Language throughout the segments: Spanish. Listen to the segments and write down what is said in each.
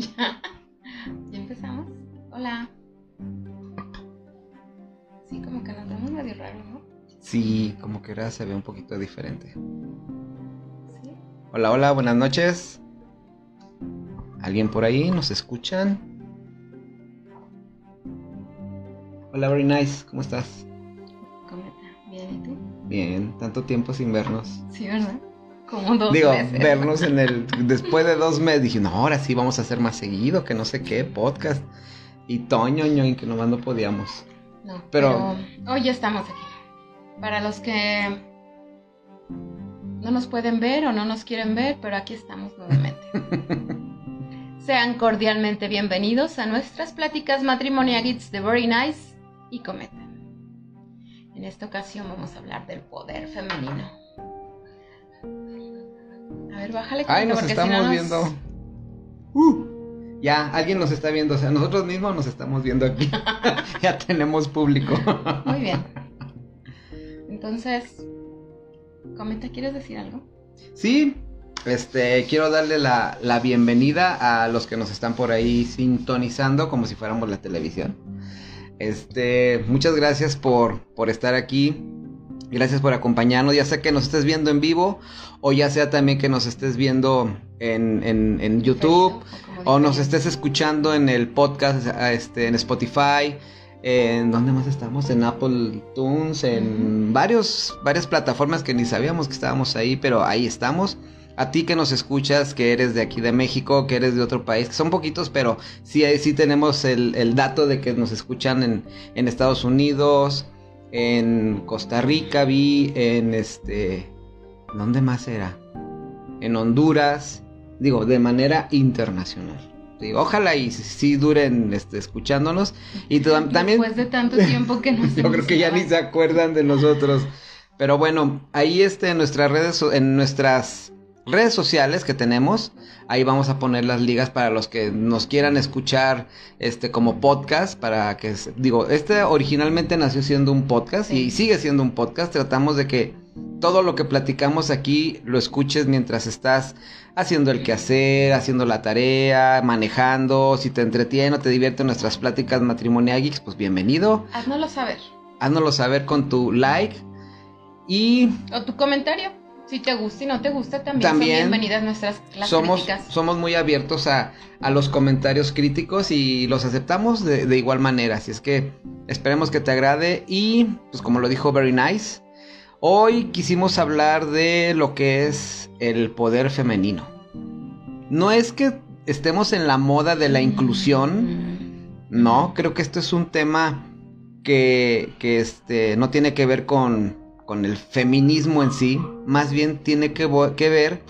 Ya. ¿Ya empezamos? Hola. Sí, como que nos vemos medio raro, ¿no? Sí, como que ahora se ve un poquito diferente. Sí. Hola, hola, buenas noches. ¿Alguien por ahí? ¿Nos escuchan? Hola, very nice, ¿cómo estás? Cometa. Bien, ¿y tú? Bien, tanto tiempo sin vernos. Sí, ¿verdad? Como dos Digo, vernos en el. Después de dos meses dije, no, ahora sí vamos a hacer más seguido, que no sé qué, podcast. Y Toño, ñoñ, que nomás no podíamos. No, pero- pero... hoy ya estamos aquí. Para los que no nos pueden ver o no nos quieren ver, pero aquí estamos nuevamente. Sean cordialmente bienvenidos a nuestras pláticas matrimoniales de Very Nice y Cometa. En esta ocasión vamos a hablar del poder femenino. A ver, bájale. Ay, nos si estamos no nos- viendo. Uh, ya, alguien nos está viendo. O sea, nosotros mismos nos estamos viendo aquí. ya tenemos público. Muy bien. Entonces, Cometa, ¿quieres decir algo? Sí, este, quiero darle la, la bienvenida a los que nos están por ahí sintonizando como si fuéramos la televisión. Este, muchas gracias por, por estar aquí. Gracias por acompañarnos. Ya sea que nos estés viendo en vivo o ya sea también que nos estés viendo en, en- en YouTube Facebook, o nos estés escuchando en el podcast, este, en Spotify. ¿En dónde más estamos? En Apple Tunes, en varios, varias plataformas que ni sabíamos que estábamos ahí, pero ahí estamos. A ti que nos escuchas, que eres de aquí de México, que eres de otro país, que son poquitos, pero sí, sí tenemos el, el dato de que nos escuchan en, en Estados Unidos, en Costa Rica, vi, en este... ¿Dónde más era? En Honduras, digo, de manera internacional. Digo, ojalá y sí duren este, escuchándonos. Y también... Después de tanto tiempo que nos Yo creo que ya ni se acuerdan de nosotros. Pero bueno, ahí este, en nuestras redes, en nuestras redes sociales que tenemos, ahí vamos a poner las ligas para los que nos quieran escuchar este como podcast, para que, digo, este originalmente nació siendo un podcast y sigue siendo un podcast. Tratamos de que todo lo que platicamos aquí lo escuches mientras estás haciendo el quehacer, haciendo la tarea, manejando, si te entretiene o te divierte nuestras pláticas matrimonial geeks, pues bienvenido. Haznoslo saber. Háznoslo saber con tu like. Y O tu comentario. Si te gusta y no te gusta, también, También son bienvenidas nuestras las somos, críticas. somos muy abiertos a, a los comentarios críticos y los aceptamos de, de igual manera. Así es que esperemos que te agrade. Y pues como lo dijo Very Nice, hoy quisimos hablar de lo que es el poder femenino. No es que estemos en la moda de la inclusión. Mm. No, creo que esto es un tema que, que, este, no tiene que ver con, con el feminismo en sí, más bien tiene que, ver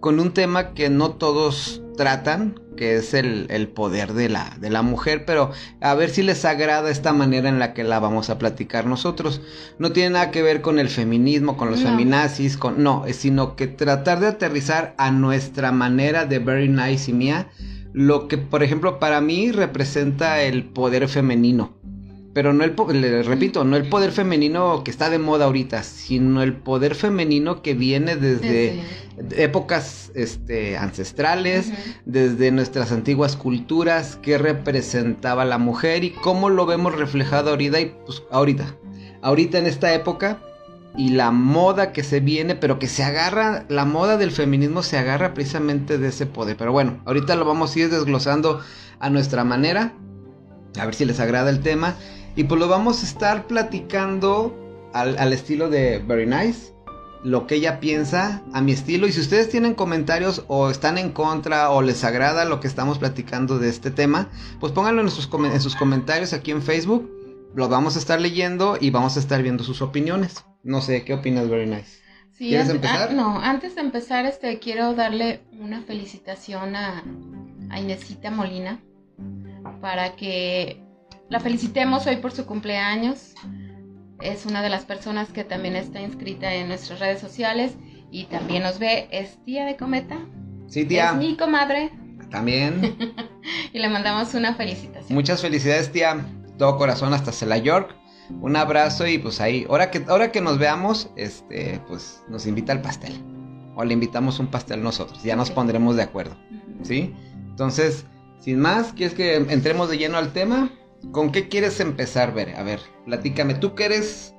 con un tema que no todos tratan, que es el, el poder de la, de la mujer, pero a ver si les agrada esta manera en la que la vamos a platicar nosotros. No tiene nada que ver con el feminismo, con los No. feminazis, con, no, sino que tratar de aterrizar a nuestra manera de Very Nice y mía, lo que por ejemplo para mí representa el poder femenino. Pero no el, po- le repito, no el poder femenino que está de moda ahorita, sino el poder femenino que viene desde épocas este, ancestrales, desde nuestras antiguas culturas, qué representaba la mujer y cómo lo vemos reflejado ahorita y pues ahorita, ahorita en esta época y la moda que se viene, pero que se agarra, la moda del feminismo se agarra precisamente de ese poder. Pero bueno, ahorita lo vamos a ir desglosando a nuestra manera, a ver si les agrada el tema y pues lo vamos a estar platicando al, al estilo de Very Nice lo que ella piensa a mi estilo y si ustedes tienen comentarios o están en contra o les agrada lo que estamos platicando de este tema, pues pónganlo en sus, en sus comentarios aquí en Facebook, lo vamos a estar leyendo y vamos a estar viendo sus opiniones. No sé, ¿qué opinas, Very Nice? Sí, ¿Quieres antes- empezar? ah, no, antes de empezar, este, quiero darle una felicitación a, a Inesita Molina para que la felicitemos hoy por su cumpleaños. Es una de las personas que también está inscrita en nuestras redes sociales y también nos ve. Es tía de Cometa, Sí, es tía, mi comadre también. y le mandamos una felicitación. Muchas felicidades, tía. Todo corazón hasta Cela York. Un abrazo y pues ahí, ahora que, ahora que nos veamos, este, pues nos invita al pastel. O le invitamos un pastel nosotros. Ya nos pondremos de acuerdo. ¿Sí? Entonces, sin más, ¿quieres que entremos de lleno al tema? ¿Con qué quieres empezar, Ver? A ver, platícame. Tú que eres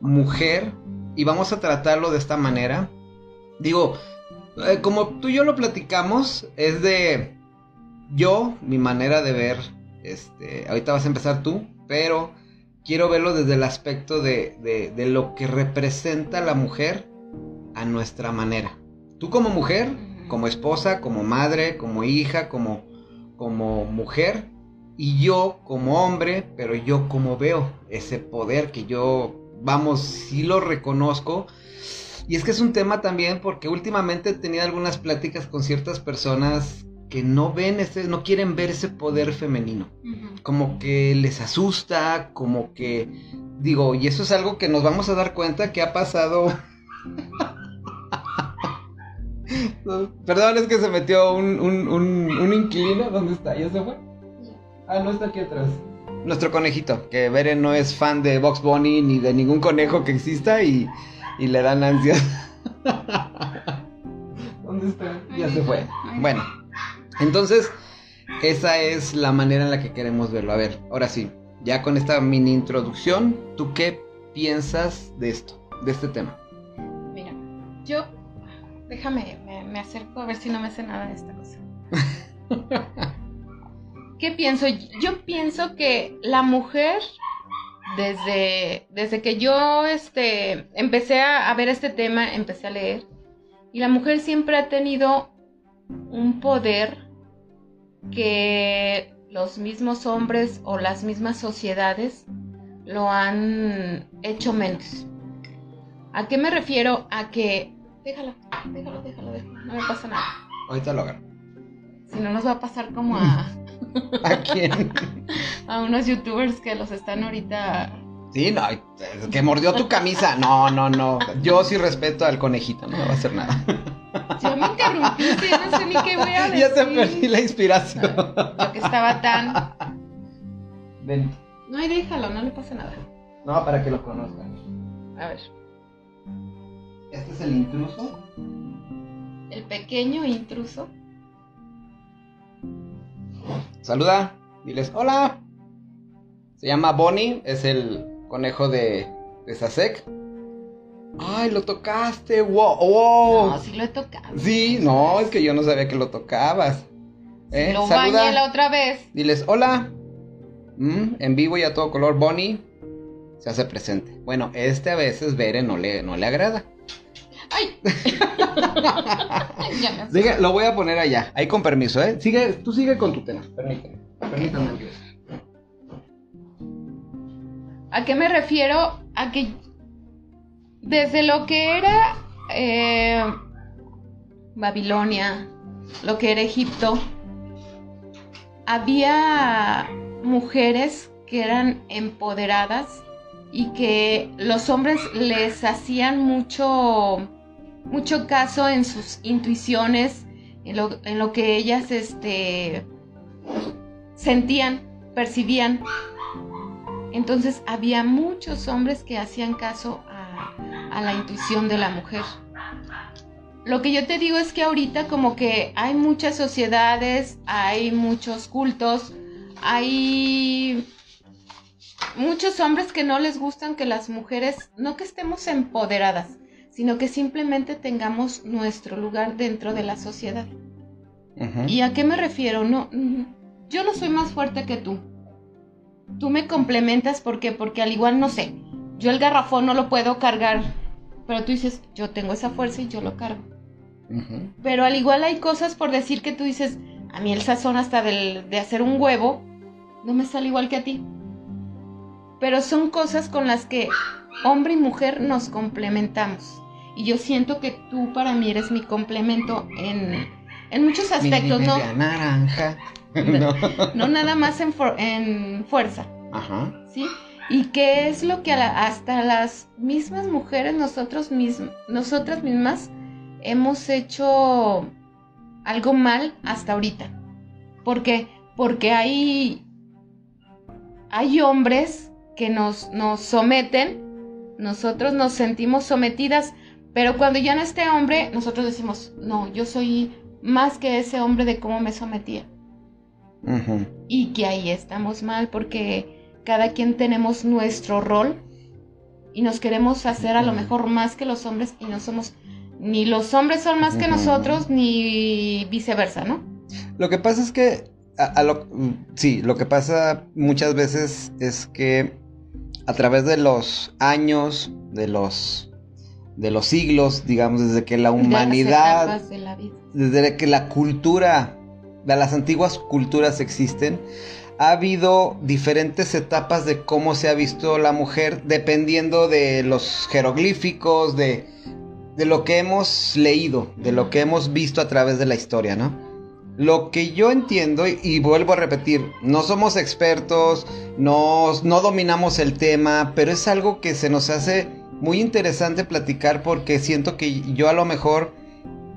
mujer y vamos a tratarlo de esta manera. Digo, eh, como tú y yo lo platicamos, es de yo, mi manera de ver, este, ahorita vas a empezar tú, pero quiero verlo desde el aspecto de, de, lo que representa la mujer a nuestra manera. Tú como mujer, como esposa, como madre, como hija, como, como mujer, y yo como hombre, pero yo como veo ese poder que yo, vamos, sí lo reconozco. Y es que es un tema también porque últimamente he tenido algunas pláticas con ciertas personas que no ven ese, no quieren ver ese poder femenino. Como que les asusta, como que digo, y eso es algo que nos vamos a dar cuenta que ha pasado. Perdón, es que se metió un, un, un, inquilino. ¿Dónde está? ¿Ya se fue? Ah, no está aquí atrás. Nuestro conejito, que Beren no es fan de Box Bunny ni de ningún conejo que exista y, y le dan ansias. ¿Dónde está? Ya se fue. Bueno. Entonces, esa es la manera en la que queremos verlo. A ver, ahora sí, ya con esta mini introducción, ¿tú qué piensas de esto, de este tema? Mira, yo, déjame, me, acerco a ver si no me hace nada de esta cosa. ¿Qué pienso? Yo pienso que la mujer, desde, desde que yo este, empecé a ver este tema, empecé a leer, y la mujer siempre ha tenido un poder que los mismos hombres o las mismas sociedades lo han hecho menos. ¿A qué me refiero? A que... Déjalo, déjalo, déjalo, déjalo. No me pasa nada. Ahorita lo agarro. Si no nos va a pasar como a... ¿A quién? a unos youtubers que los están ahorita... Sí, no, que mordió tu camisa. No, no, no. Yo sí respeto al conejito, no me va a hacer nada. Yo me interrumpiste, ya no sé ni qué voy a decir. Ya te perdí la inspiración. Lo que estaba tan. Ven. No, y déjalo, no le pasa nada. No, para que lo conozcan. A ver. Este es el intruso. El pequeño intruso. Saluda, diles hola. Se llama Bonnie, es el conejo de, de Sasek. Ay, lo tocaste, wow, wow. No, sí lo he tocado. Sí, no, es que yo no sabía que lo tocabas. ¿Eh? Lo bañé la otra vez. Diles, hola. Mm, en vivo y a todo color, Bonnie se hace presente. Bueno, este a veces Bere no le, no le agrada. ¡Ay! ya lo voy a poner allá. Ahí con permiso, ¿eh? Sigue, tú sigue con tu tema. Permíteme. Permítame. ¿A qué me refiero? A que desde lo que era eh, Babilonia, lo que era Egipto, había mujeres que eran empoderadas y que los hombres les hacían mucho, mucho caso en sus intuiciones, en lo, en lo que ellas este, sentían, percibían. Entonces había muchos hombres que hacían caso a la intuición de la mujer. Lo que yo te digo es que ahorita como que hay muchas sociedades, hay muchos cultos, hay muchos hombres que no les gustan que las mujeres, no que estemos empoderadas, sino que simplemente tengamos nuestro lugar dentro de la sociedad. ¿Y a qué me refiero? No, yo no soy más fuerte que tú. Tú me complementas porque porque al igual no sé, yo el garrafón no lo puedo cargar pero tú dices, yo tengo esa fuerza y yo lo cargo. Pero al igual hay cosas por decir que tú dices, a mí el sazón hasta de hacer un huevo no me sale igual que a ti. Pero son cosas con las que hombre y mujer nos complementamos. Y yo siento que tú para mí eres mi complemento en, en muchos aspectos, ¿no? naranja. no. no nada más en, en fuerza. Ajá. ¿Sí? ¿Y qué es lo que hasta las mismas mujeres, nosotros nosotras mismas, hemos hecho algo mal hasta ahorita? ¿Por qué? Porque hay, hay hombres que nos, nos someten, nosotros nos sentimos sometidas, pero cuando ya no esté hombre, nosotros decimos, no, yo soy más que ese hombre de cómo me sometía. Y que ahí estamos mal porque cada quien tenemos nuestro rol y nos queremos hacer a lo mejor más que los hombres y no somos ni los hombres son más que nosotros ni viceversa, ¿no? Lo que pasa es que, a- a lo- sí, lo que pasa muchas veces es que a través de los años, de los, de los siglos, digamos, desde que la humanidad, de la desde que la cultura, de las antiguas culturas existen, ha habido diferentes etapas de cómo se ha visto la mujer, dependiendo de los jeroglíficos, de, de lo que hemos leído, de lo que hemos visto a través de la historia, ¿no? Lo que yo entiendo, y, y vuelvo a repetir, no somos expertos, no, no dominamos el tema, pero es algo que se nos hace muy interesante platicar porque siento que yo a lo mejor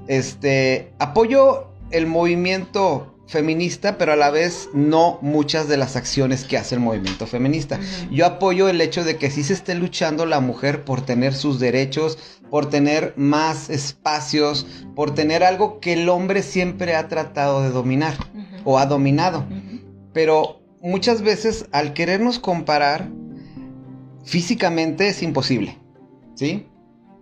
este, apoyo el movimiento feminista, pero a la vez no muchas de las acciones que hace el movimiento feminista. Yo apoyo el hecho de que sí se esté luchando la mujer por tener sus derechos, por tener más espacios, por tener algo que el hombre siempre ha tratado de dominar o ha dominado. Pero muchas veces al querernos comparar, físicamente es imposible. ¿Sí?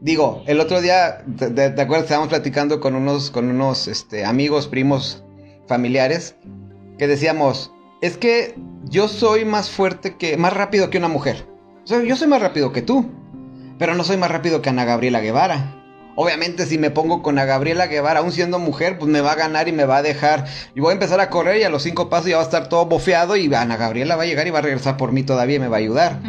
Digo, el otro día, ¿te, te- acuerdas? Estábamos platicando con unos, con unos este, amigos, primos, familiares, que decíamos, es que yo soy más fuerte que, más rápido que una mujer. O sea, yo soy más rápido que tú, pero no soy más rápido que Ana Gabriela Guevara. Obviamente si me pongo con Ana Gabriela Guevara, aún siendo mujer, pues me va a ganar y me va a dejar. Y voy a empezar a correr y a los cinco pasos ya va a estar todo bofeado y Ana Gabriela va a llegar y va a regresar por mí todavía y me va a ayudar.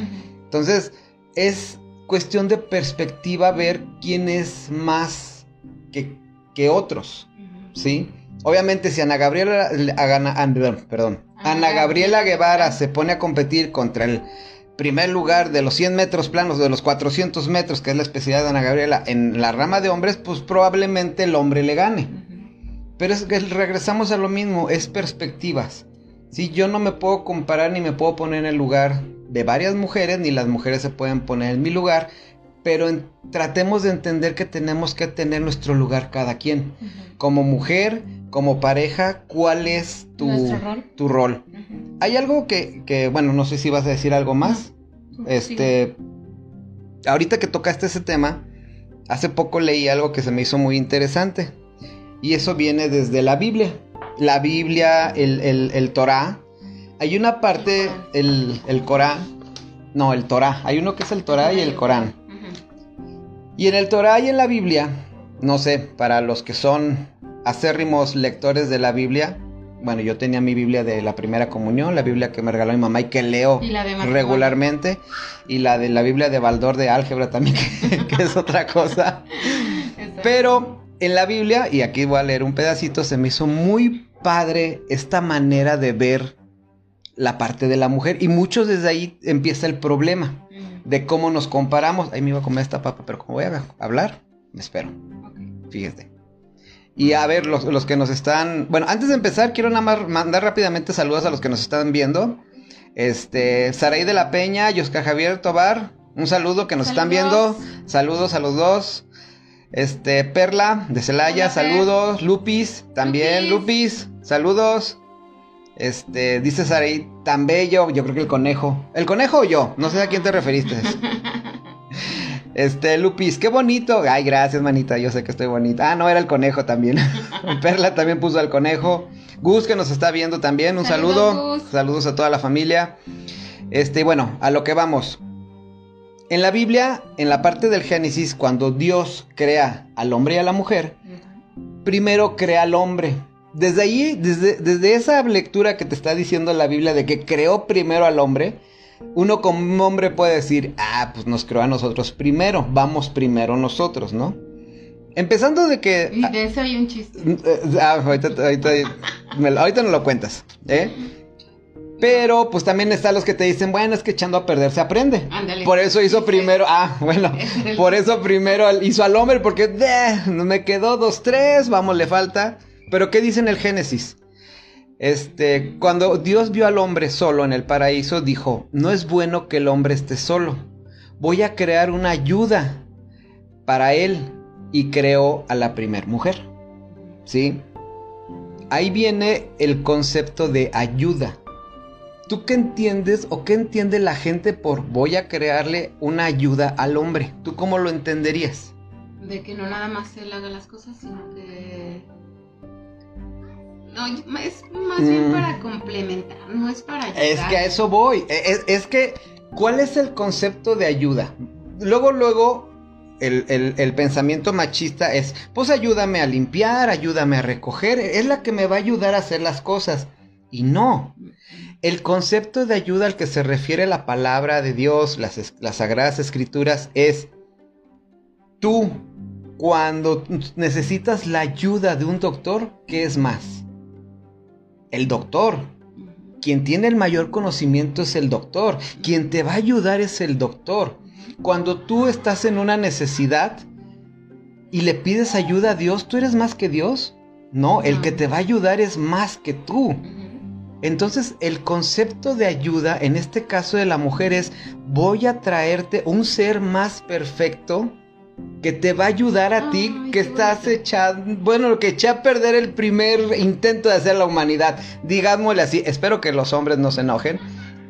Entonces, es cuestión de perspectiva ver quién es más que, que otros. ¿sí? Obviamente, si Ana Gabriela, Ana- perdón, Ana Gabriela Guevara se pone a competir contra el primer lugar de los 100 metros planos, de los 400 metros, que es la especialidad de Ana Gabriela, en la rama de hombres, pues probablemente el hombre le gane. Pero es que regresamos a lo mismo, es perspectivas. Si yo no me puedo comparar ni me puedo poner en el lugar de varias mujeres, ni las mujeres se pueden poner en mi lugar, pero en- tratemos de entender que tenemos que tener nuestro lugar cada quien. Como mujer, como pareja, ¿cuál es tu, rol. tu rol? Hay algo que, que, bueno, no sé si vas a decir algo más. Este, ahorita que tocaste ese tema, hace poco leí algo que se me hizo muy interesante. Y eso viene desde la Biblia. La Biblia, el, el, el Torah. Hay una parte, el, el Corán. No, el Torah. Hay uno que es el Torah y el Corán. Y en el Torah y en la Biblia, no sé, para los que son acérrimos lectores de la Biblia, bueno, yo tenía mi Biblia de la primera comunión, la Biblia que me regaló mi mamá y que leo Y regularmente, y la de la Biblia de Baldor de álgebra también, que, que es otra cosa. Pero en la Biblia, y aquí voy a leer un pedacito, se me hizo muy padre esta manera de ver la parte de la mujer, y muchos desde ahí empieza el problema de cómo nos comparamos. Ahí me iba a comer esta papa, pero como voy a hablar, me espero. Fíjate. Y a ver, los, los que nos están. Bueno, antes de empezar, quiero nada más mandar rápidamente saludos a los que nos están viendo. Este, Saraí de la Peña, Yosca Javier Tobar, un saludo que nos están viendo. Saludos a los dos. Este, Perla de Celaya, saludos. Lupis, también, Lupis, saludos. Este, dice Saraí, tan bello, yo creo que el conejo. ¿El conejo o yo? No sé a quién te referiste. Este, Lupis, qué bonito. Ay, gracias, manita. Yo sé que estoy bonita. Ah, no, era el conejo también. Perla también puso al conejo. Gus, que nos está viendo también. Un Saludos, saludo. Gus. Saludos a toda la familia. Este, y bueno, a lo que vamos. En la Biblia, en la parte del Génesis, cuando Dios crea al hombre y a la mujer, primero crea al hombre. Desde ahí, desde, desde esa lectura que te está diciendo la Biblia de que creó primero al hombre, uno como hombre puede decir, ah, pues nos creó a nosotros primero, vamos primero nosotros, ¿no? Empezando de que... Y de eso hay un chiste. Ah, ahorita, ahorita, me ahorita no lo cuentas, ¿eh? Pero pues también están los que te dicen, bueno, es que echando a perder se aprende. Ándale. Por eso hizo primero, ah, bueno, por eso primero hizo al hombre, porque "Deh, me quedó dos, tres, vamos, le falta. Pero ¿qué dice en el Génesis? Este, cuando Dios vio al hombre solo en el paraíso, dijo, no es bueno que el hombre esté solo. Voy a crear una ayuda para él. Y creó a la primer mujer. ¿Sí? ahí viene el concepto de ayuda. ¿Tú qué entiendes o qué entiende la gente por voy a crearle una ayuda al hombre? ¿Tú cómo lo entenderías? De que no nada más él haga las cosas, sino que... No, es más bien Mm. para complementar, no es para ayudar. Es que a eso voy. E- Es, es que, ¿cuál es el concepto de ayuda? Luego, luego, el, el- el pensamiento machista es, pues ayúdame a limpiar, ayúdame a recoger, es la que me va a ayudar a hacer las cosas. Y no. El concepto de ayuda al que se refiere la palabra de Dios, las, las sagradas escrituras, es tú, cuando necesitas la ayuda de un doctor, ¿qué es más? El doctor. Quien tiene el mayor conocimiento es el doctor. Quien te va a ayudar es el doctor. Cuando tú estás en una necesidad y le pides ayuda a Dios, ¿tú eres más que Dios? No, el que te va a ayudar es más que tú. Entonces el concepto de ayuda, en este caso de la mujer, es voy a traerte un ser más perfecto que te va a ayudar a ti, que estás echando, bueno, que eché a perder el primer intento de hacer la humanidad, digámosle así, espero que los hombres no se enojen,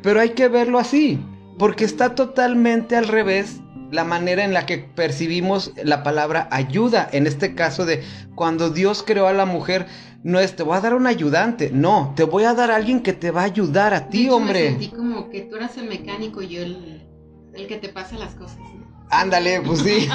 pero hay que verlo así, porque está totalmente al revés la manera en la que percibimos la palabra ayuda, en este caso de cuando Dios creó a la mujer, no es te voy a dar un ayudante, no, te voy a dar a alguien que te va a ayudar a De ti, hecho, hombre. Me sentí como que tú eras el mecánico y yo el, el que te pasa las cosas. ¿no? Ándale, pues sí.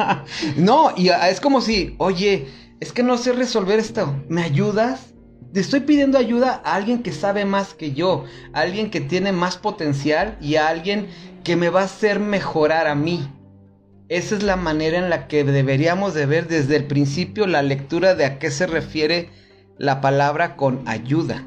no, y es como si, oye, es que no sé resolver esto, ¿me ayudas? Te estoy pidiendo ayuda a alguien que sabe más que yo, a alguien que tiene más potencial y a alguien que me va a hacer mejorar a mí. Esa es la manera en la que deberíamos de ver desde el principio la lectura de a qué se refiere la palabra con ayuda.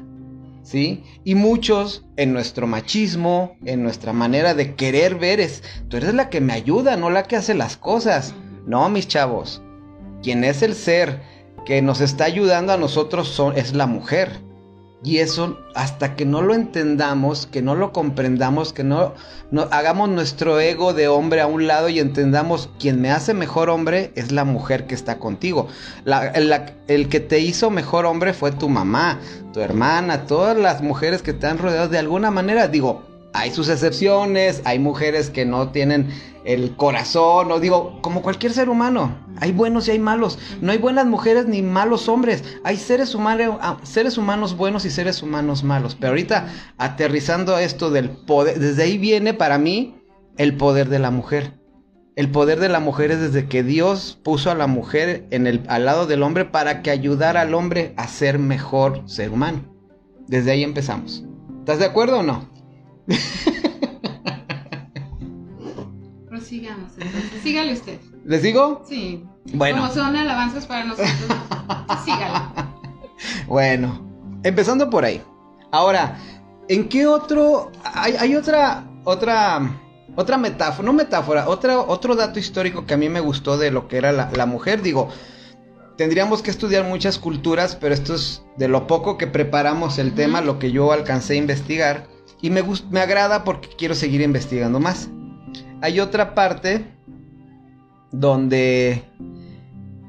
¿Sí? Y muchos en nuestro machismo, en nuestra manera de querer ver es, tú eres la que me ayuda, no la que hace las cosas. No, mis chavos. Quien es el ser que nos está ayudando a nosotros son, es la mujer. Y eso, hasta que no lo entendamos, que no lo comprendamos, que no, no hagamos nuestro ego de hombre a un lado y entendamos, quien me hace mejor hombre es la mujer que está contigo. El que te hizo mejor hombre fue tu mamá, tu hermana, todas las mujeres que te han rodeado de alguna manera. Digo, hay sus excepciones, hay mujeres que no tienen el corazón, o digo, como cualquier ser humano, hay buenos y hay malos. No hay buenas mujeres ni malos hombres. Hay seres humanos, seres humanos buenos y seres humanos malos. Pero ahorita aterrizando esto del poder, desde ahí viene para mí el poder de la mujer. El poder de la mujer es desde que Dios puso a la mujer en el, al lado del hombre para que ayudara al hombre a ser mejor ser humano. Desde ahí empezamos. ¿Estás de acuerdo o no? Prosigamos entonces. Sígale usted. ¿Les digo? Sí. Bueno. Como son alabanzas para nosotros. Sígale. Bueno, empezando por ahí. Ahora, ¿en qué otro? Hay, hay otra, otra, otra metáfora, no metáfora, otra, otro dato histórico que a mí me gustó de lo que era la, la mujer. Digo, tendríamos que estudiar muchas culturas, pero esto es de lo poco que preparamos el tema, lo que yo alcancé a investigar. Y me, me agrada porque quiero seguir investigando más. Hay otra parte donde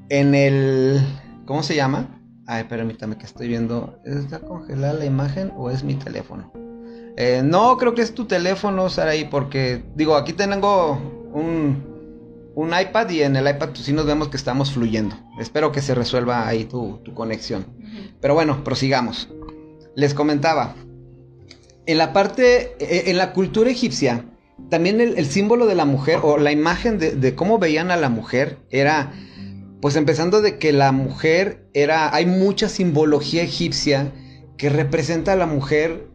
en el... ¿Cómo se llama? Ay, permítame que estoy viendo. ¿Está congelada la imagen o es mi teléfono? Eh, no, creo que es tu teléfono, Saraí, porque digo, aquí tengo un, un iPad y en el iPad pues, sí nos vemos que estamos fluyendo. Espero que se resuelva ahí tu, tu conexión. Pero bueno, prosigamos. Les comentaba, en la parte, eh, en la cultura egipcia, también el, símbolo de la mujer o la imagen de, cómo veían a la mujer era, pues empezando de que la mujer era, hay mucha simbología egipcia que representa a la mujer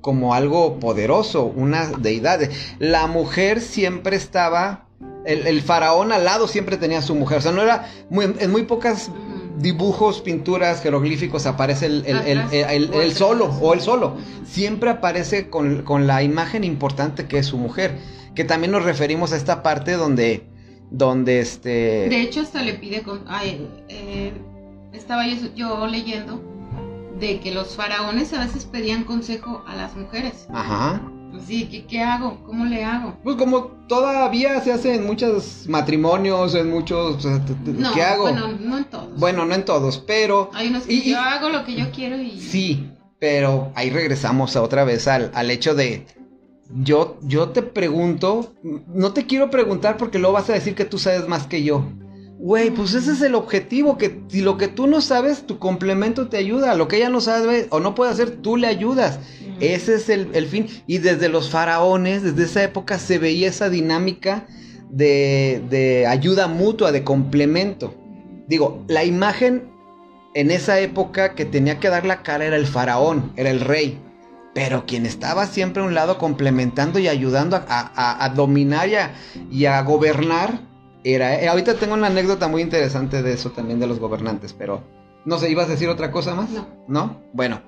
como algo poderoso, una deidad. La mujer siempre estaba, el, faraón al lado siempre tenía a su mujer, o sea, no era, muy, en muy pocas. Dibujos, pinturas, jeroglíficos, aparece el, el, el- el- solo o el solo. Siempre aparece con, con la imagen importante que es su mujer. Que también nos referimos a esta parte donde, donde este... De hecho, hasta le pide. Con, ay, eh, estaba yo, yo leyendo de que los faraones a veces pedían consejo a las mujeres. Ajá. Pues sí, ¿qué, ¿qué, hago? ¿Cómo le hago? Pues como todavía se hace en muchos matrimonios, en muchos... No, ¿Qué hago? Bueno, no en todos. Bueno, no en todos, pero... Hay unos que y- y- yo hago lo que yo quiero y... Sí, pero ahí regresamos a otra vez al, al hecho de... Yo, yo te pregunto, no te quiero preguntar porque luego vas a decir que tú sabes más que yo. Güey, pues ese es el objetivo, que si lo que tú no sabes, tu complemento te ayuda. Lo que ella no sabe o no puede hacer, tú le ayudas. Ujú. Ese es el, el fin. Y desde los faraones, desde esa época, se veía esa dinámica de, de ayuda mutua, de complemento. Digo, la imagen en esa época que tenía que dar la cara era el faraón, era el rey. Pero quien estaba siempre a un lado complementando y ayudando a, a- a dominar y a, y a gobernar era... eh, ahorita tengo una anécdota muy interesante de eso también de los gobernantes, pero no sé, ¿ibas a decir otra cosa más? No. ¿No? Bueno,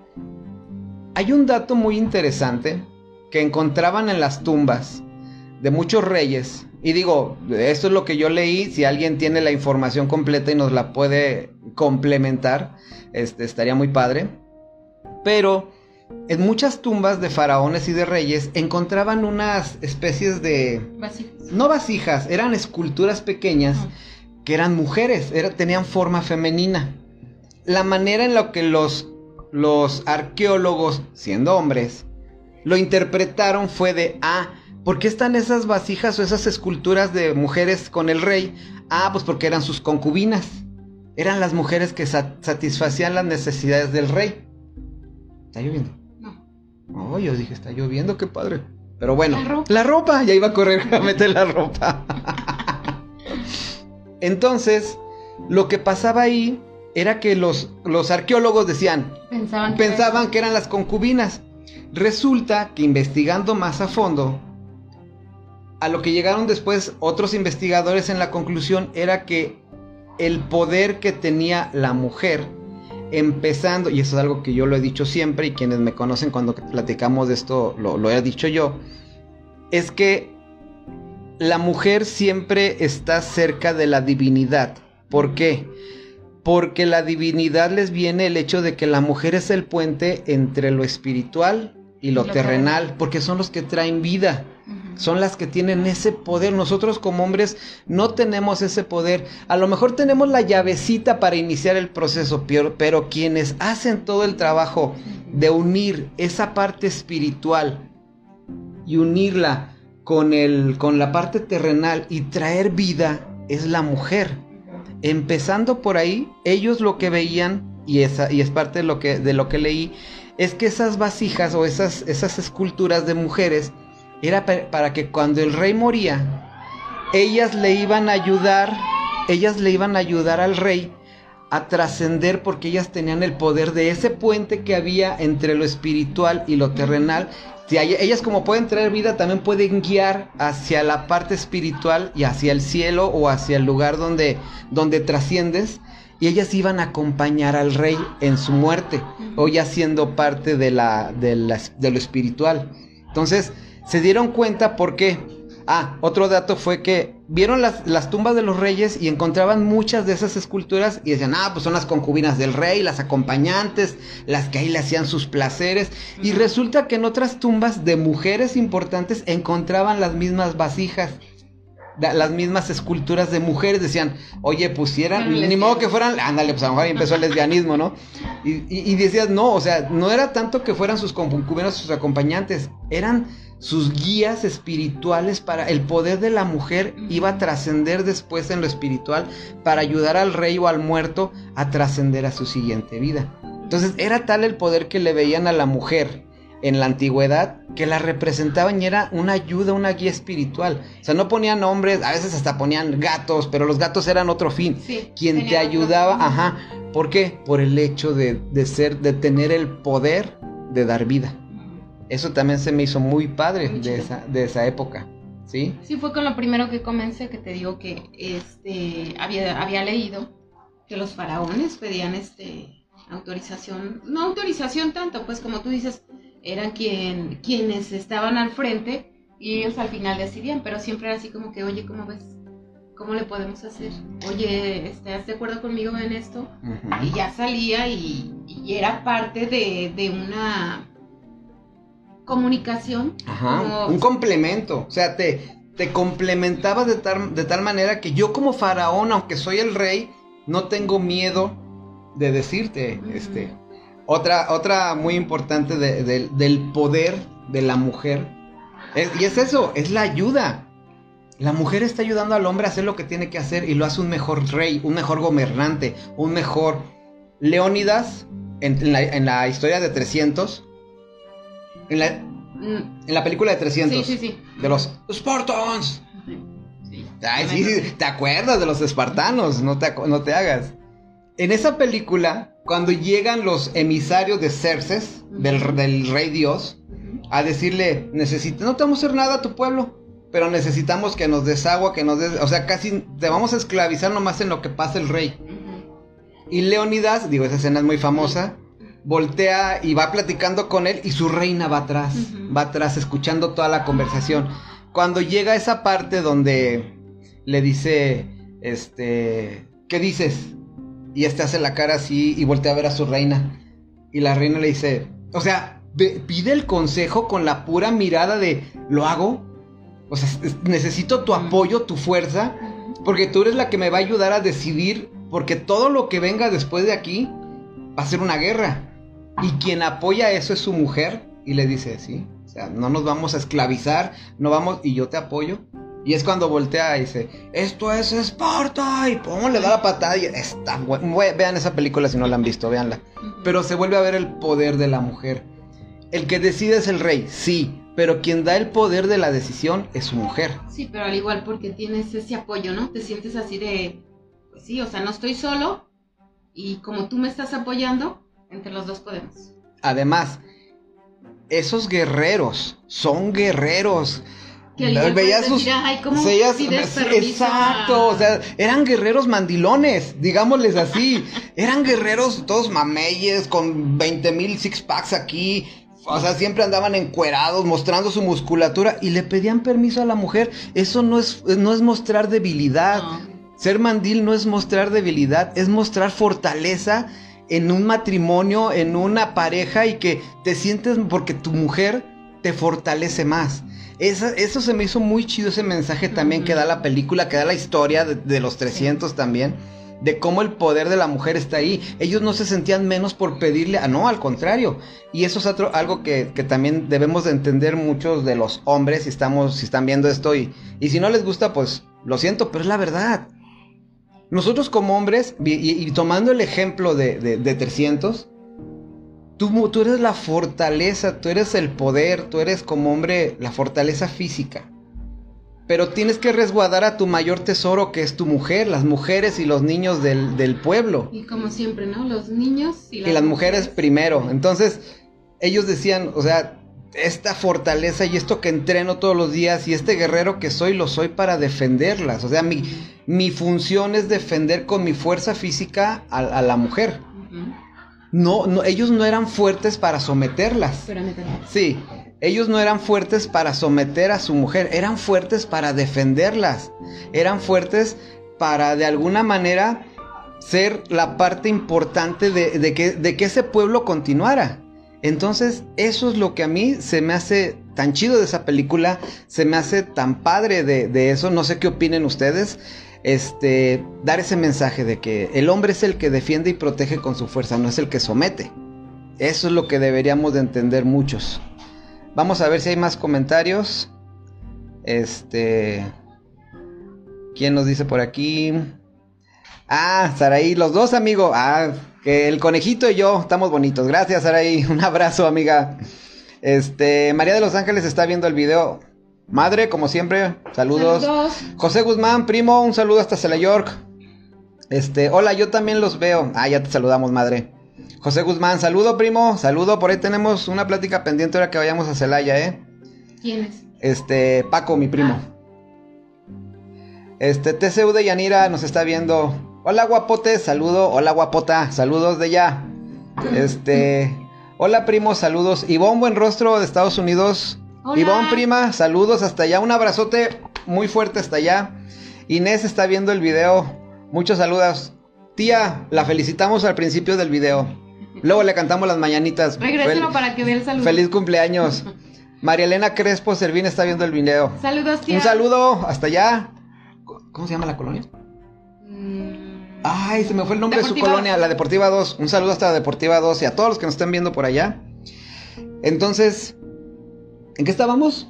hay un dato muy interesante que encontraban en las tumbas de muchos reyes. Y digo, esto es lo que yo leí. Si alguien tiene la información completa y nos la puede complementar, este, estaría muy padre. Pero en muchas tumbas de faraones y de reyes encontraban unas especies de... Vasijas. No vasijas, eran esculturas pequeñas que eran mujeres, era- tenían forma femenina. La manera en la que los, los arqueólogos, siendo hombres, lo interpretaron fue de, ah, ¿por qué están esas vasijas o esas esculturas de mujeres con el rey? Ah, pues porque eran sus concubinas. Eran las mujeres que sa- satisfacían las necesidades del rey. ¿Está lloviendo? Oh, yo dije, está lloviendo, qué padre. Pero bueno, La ropa. la ropa, ya iba a correr a meter la ropa. Entonces, lo que pasaba ahí era que los, los arqueólogos decían, Pensaban que... pensaban que eran las concubinas. Resulta que investigando más a fondo, a lo que llegaron después otros investigadores en la conclusión era que el poder que tenía la mujer, empezando, y eso es algo que yo lo he dicho siempre y quienes me conocen cuando platicamos de esto lo, lo he dicho yo, es que la mujer siempre está cerca de la divinidad. ¿Por qué? Porque la divinidad les viene el hecho de que la mujer es el puente entre lo espiritual y lo, Y lo terrenal, porque son los que traen vida. Son las que tienen ese poder. Nosotros como hombres no tenemos ese poder. A lo mejor tenemos la llavecita para iniciar el proceso, pero, quienes hacen todo el trabajo de unir esa parte espiritual y unirla con, el, con la parte terrenal y traer vida es la mujer. Empezando por ahí, ellos lo que veían, y, esa, y es parte de lo, que, de lo que leí, es que esas vasijas o esas, esas esculturas de mujeres era pa- para que cuando el rey moría, ellas le iban a ayudar, ellas le iban a ayudar al rey a trascender porque ellas tenían el poder de ese puente que había entre lo espiritual y lo terrenal. Si hay- ellas como pueden traer vida, también pueden guiar hacia la parte espiritual y hacia el cielo o hacia el lugar donde, donde trasciendes. Y ellas iban a acompañar al rey en su muerte, o ya siendo parte de, la, de, la- de lo espiritual. Entonces, se dieron cuenta por qué. Ah, otro dato fue que vieron las, las tumbas de los reyes y encontraban muchas de esas esculturas y decían, ah, pues son las concubinas del rey, las acompañantes, las que ahí le hacían sus placeres. Y resulta que en otras tumbas de mujeres importantes encontraban las mismas vasijas. la- Las mismas esculturas de mujeres decían, oye, pusieran, Fueron ni modo que fueran, ándale, pues a lo mejor empezó el lesbianismo, ¿no? Y, y- y decías, no, o sea, no era tanto que fueran sus concubinas, sus acompañantes, eran sus guías espirituales para el poder de la mujer iba a trascender después en lo espiritual para ayudar al rey o al muerto a trascender a su siguiente vida. Entonces era tal el poder que le veían a la mujer en la antigüedad que la representaban y era una ayuda, una guía espiritual. O sea, no ponían hombres, a veces hasta ponían gatos, pero los gatos eran otro fin. Sí, Quien te ayudaba, ajá. ¿Por qué? Por el hecho de, de ser, de tener el poder de dar vida. Eso también se me hizo muy padre Muy de esa, de esa época. ¿Sí? Sí, fue con lo primero que comencé, que te digo que este había, había leído que los faraones pedían este autorización, no autorización tanto, pues como tú dices, eran quien, quienes estaban al frente y ellos al final decidían, pero siempre era así como que, oye, ¿cómo ves? ¿Cómo le podemos hacer? Oye, ¿estás de acuerdo conmigo en esto? Y ya salía y, y era parte de, de una comunicación. Ajá, como- un complemento. O sea, te, te complementabas de tal, de tal manera que yo como faraón, aunque soy el rey, no tengo miedo de decirte, este. Otra, otra muy importante de- de- del poder de la mujer. es- y es eso, es la ayuda. La mujer está ayudando al hombre a hacer lo que tiene que hacer y lo hace un mejor rey, un mejor gobernante, un mejor... Leónidas, en, en la, en la historia de 300, en la, Mm, en la película de 300, Sí, sí, sí. de los Spartans. Sí. Ay, sí, te acuerdas de los espartanos, no te, no te hagas. En esa película, cuando llegan los emisarios de Cerces, del, del rey Dios, a decirle, necesita, no te vamos a hacer nada a tu pueblo, pero necesitamos que nos des agua, que nos des, o sea, casi te vamos a esclavizar nomás en lo que pasa el rey. Y Leonidas, digo, esa escena es muy famosa, voltea y va platicando con él y su reina va atrás, va atrás escuchando toda la conversación. Cuando llega a esa parte donde le dice, este, ¿qué dices? Y este hace la cara así y voltea a ver a su reina. Y la reina le dice, o sea, pide el consejo con la pura mirada de, ¿lo hago? O sea, es- necesito tu apoyo, tu fuerza. Porque tú eres la que me va a ayudar a decidir, porque todo lo que venga después de aquí va a ser una guerra. Y quien apoya eso es su mujer y le dice, sí, o sea, no nos vamos a esclavizar, no vamos, y yo te apoyo. Y es cuando voltea y dice, esto es Esparta, y pum, le da la patada y está, vean esa película si no la han visto, véanla. Ujú. Pero se vuelve a ver el poder de la mujer. El que decide es el rey, sí, pero quien da el poder de la decisión es su mujer. Sí, pero al igual porque tienes ese apoyo, ¿no? Te sientes así de, pues sí, o sea, no estoy solo y como tú me estás apoyando, entre los dos podemos. Además, esos guerreros son guerreros. Que puedes sus- decir, "Ay, ¿cómo veías- pides sí, permiso exacto, o sea, eran guerreros mandilones, digámosles así. eran guerreros todos mameyes, con 20 mil six packs aquí. O sea, siempre andaban encuerados, mostrando su musculatura y le pedían permiso a la mujer. Eso no es, no es mostrar debilidad. No. Ser mandil no es mostrar debilidad, es mostrar fortaleza en un matrimonio, en una pareja y que te sientes porque tu mujer te fortalece más. Esa- eso se me hizo muy chido ese mensaje también que da la película, que da la historia de, de los 300 también, de cómo el poder de la mujer está ahí. Ellos no se sentían menos por pedirle, ah, no, al contrario. Y eso es otro, algo que, que también debemos de entender muchos de los hombres si, estamos, si están viendo esto y, y si no les gusta, pues lo siento, pero es la verdad. Nosotros como hombres, y, y- y tomando el ejemplo de, de, de 300, tú, tú eres la fortaleza, tú eres el poder, tú eres como hombre la fortaleza física. Pero tienes que resguardar a tu mayor tesoro que es tu mujer, las mujeres y los niños del, del pueblo. Y como siempre, ¿no? Los niños y las, Y las mujeres primero. Entonces, ellos decían, o sea, esta fortaleza y esto que entreno todos los días y este guerrero que soy, lo soy para defenderlas. O sea, mi, mi función es defender con mi fuerza física a, a la mujer. No, no, ellos no eran fuertes para someterlas. Sí, ellos no eran fuertes para someter a su mujer, eran fuertes para defenderlas. Eran fuertes para de alguna manera ser la parte importante de, de que, de que ese pueblo continuara. Entonces, eso es lo que a mí se me hace tan chido de esa película, se me hace tan padre de, eso, no sé qué opinen ustedes, este, dar ese mensaje de que el hombre es el que defiende y protege con su fuerza, no es el que somete. Eso es lo que deberíamos de entender muchos. Vamos a ver si hay más comentarios. Este, ¿quién nos dice por aquí? Ah, Saraí, los dos, amigo. Ah, que el conejito y yo estamos bonitos. Gracias, Saraí. Un abrazo, amiga. Este, María de los Ángeles está viendo el video. Madre, como siempre, saludos. Saludos. José Guzmán, primo, un saludo hasta Cela York. Este, hola, yo también los veo. Ah, ya te saludamos, madre. José Guzmán, saludo, primo. Saludo, por ahí tenemos una plática pendiente ahora que vayamos a Celaya, ¿eh? ¿Quién es? Este, Paco, mi primo. Este, TCU de Yanira nos está viendo. Hola, guapote, saludo. Hola, guapota, saludos de ya. Este, hola, primo, saludos. Ivonne, buen rostro de Estados Unidos. Hola. Ivonne, prima, saludos hasta allá. Un abrazote muy fuerte hasta allá. Inés está viendo el video. Muchos saludos. Tía, la felicitamos al principio del video. Luego le cantamos las mañanitas. Regrésalo Fel- para que vea el saludo. Feliz cumpleaños. María Elena Crespo Servín está viendo el video. Saludos, tía. Un saludo, hasta allá. ¿Cómo se llama la colonia? Mm, Ay, se me fue el nombre de su colonia, 2. la Deportiva 2. Un saludo hasta la Deportiva 2 y a todos los que nos estén viendo por allá. Entonces, ¿en qué estábamos?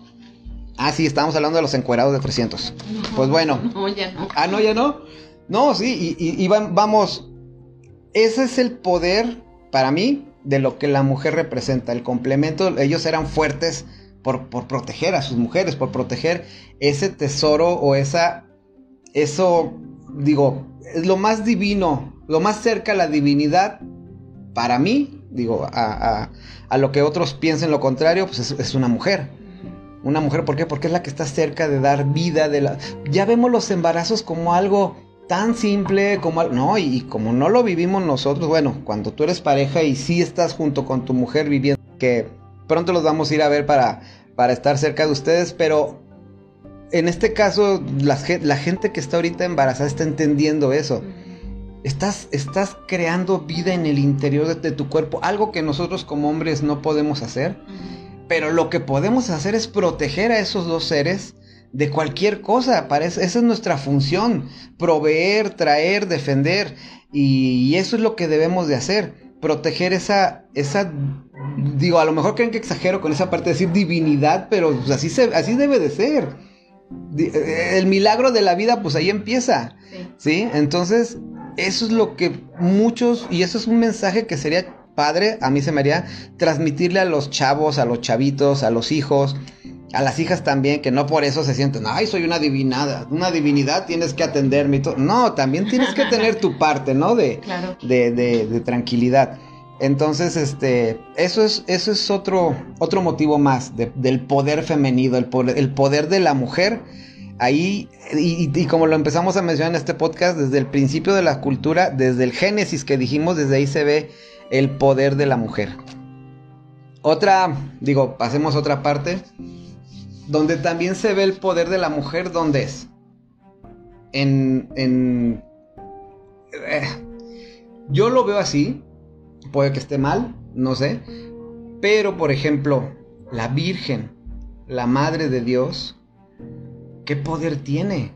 Ah, sí, estábamos hablando de los encuerados de 300. no, Pues bueno. No, ya no. Ah, no, ya no. No, sí, y, y- y va- vamos. Ese es el poder, para mí, de lo que la mujer representa. El complemento, ellos eran fuertes por, por proteger a sus mujeres, por proteger ese tesoro o esa. Eso, digo, es lo más divino, lo más cerca a la divinidad, para mí, digo, a, a- a lo que otros piensen lo contrario, pues es, una mujer. Una mujer, ¿por qué? Porque es la que está cerca de dar vida, de la... Ya vemos los embarazos como algo tan simple, como... No, y, y como no lo vivimos nosotros, bueno, cuando tú eres pareja y sí estás junto con tu mujer viviendo, que pronto los vamos a ir a ver para, para estar cerca de ustedes, pero en este caso la, gen- la gente que está ahorita embarazada está entendiendo eso. Estás, estás creando vida en el interior de, de tu cuerpo, algo que nosotros como hombres no podemos hacer. Pero lo que podemos hacer es proteger a esos dos seres de cualquier cosa. Para eso- esa es nuestra función. Proveer, traer, defender. Y, y eso es lo que debemos de hacer. Proteger esa, esa, digo, a lo mejor creen que exagero con esa parte de decir divinidad, pero pues, así, se, así debe de ser. Eh, El milagro de la vida, pues ahí empieza. Sí. ¿Sí? Entonces, eso es lo que muchos, y eso es un mensaje que sería padre, a mí se me haría transmitirle a los chavos, a los chavitos, a los hijos, a las hijas también, que no por eso se sienten, ay, soy una divinada, una divinidad, tienes que atenderme y todo. No, también tienes que tener tu parte, ¿no? De, Claro. de, de- de tranquilidad. Entonces, este, eso es, eso es otro, otro motivo más de- del poder femenino, el poder, el poder de la mujer. Ahí, y como lo empezamos a mencionar en este podcast, desde el principio de la cultura, desde el Génesis que dijimos, desde ahí se ve el poder de la mujer. Otra, digo, pasemos a otra parte, donde también se ve el poder de la mujer, ¿dónde es? En, en, eh, yo lo veo así, puede que esté mal, no sé, pero por ejemplo, la Virgen, la Madre de Dios, ¿qué poder tiene?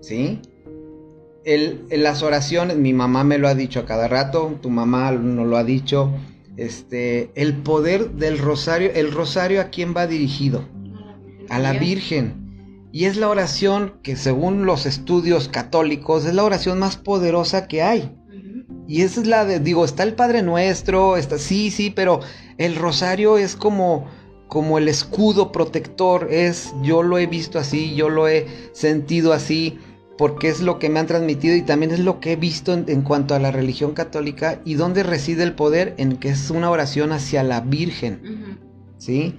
¿Sí? El, en las oraciones, mi mamá me lo ha dicho a cada rato, tu mamá nos lo ha dicho, este, el poder del rosario, el rosario a quién va dirigido, a la Virgen. Y es la oración que según los estudios católicos es la oración más poderosa que hay. Y esa es la de, digo, está el Padre Nuestro, está, sí, sí, pero el rosario es como, como el escudo protector, es, yo lo he visto así, yo lo he sentido así, porque es lo que me han transmitido y también es lo que he visto en, en cuanto a la religión católica y dónde reside el poder, en que es una oración hacia la Virgen. ¿sí?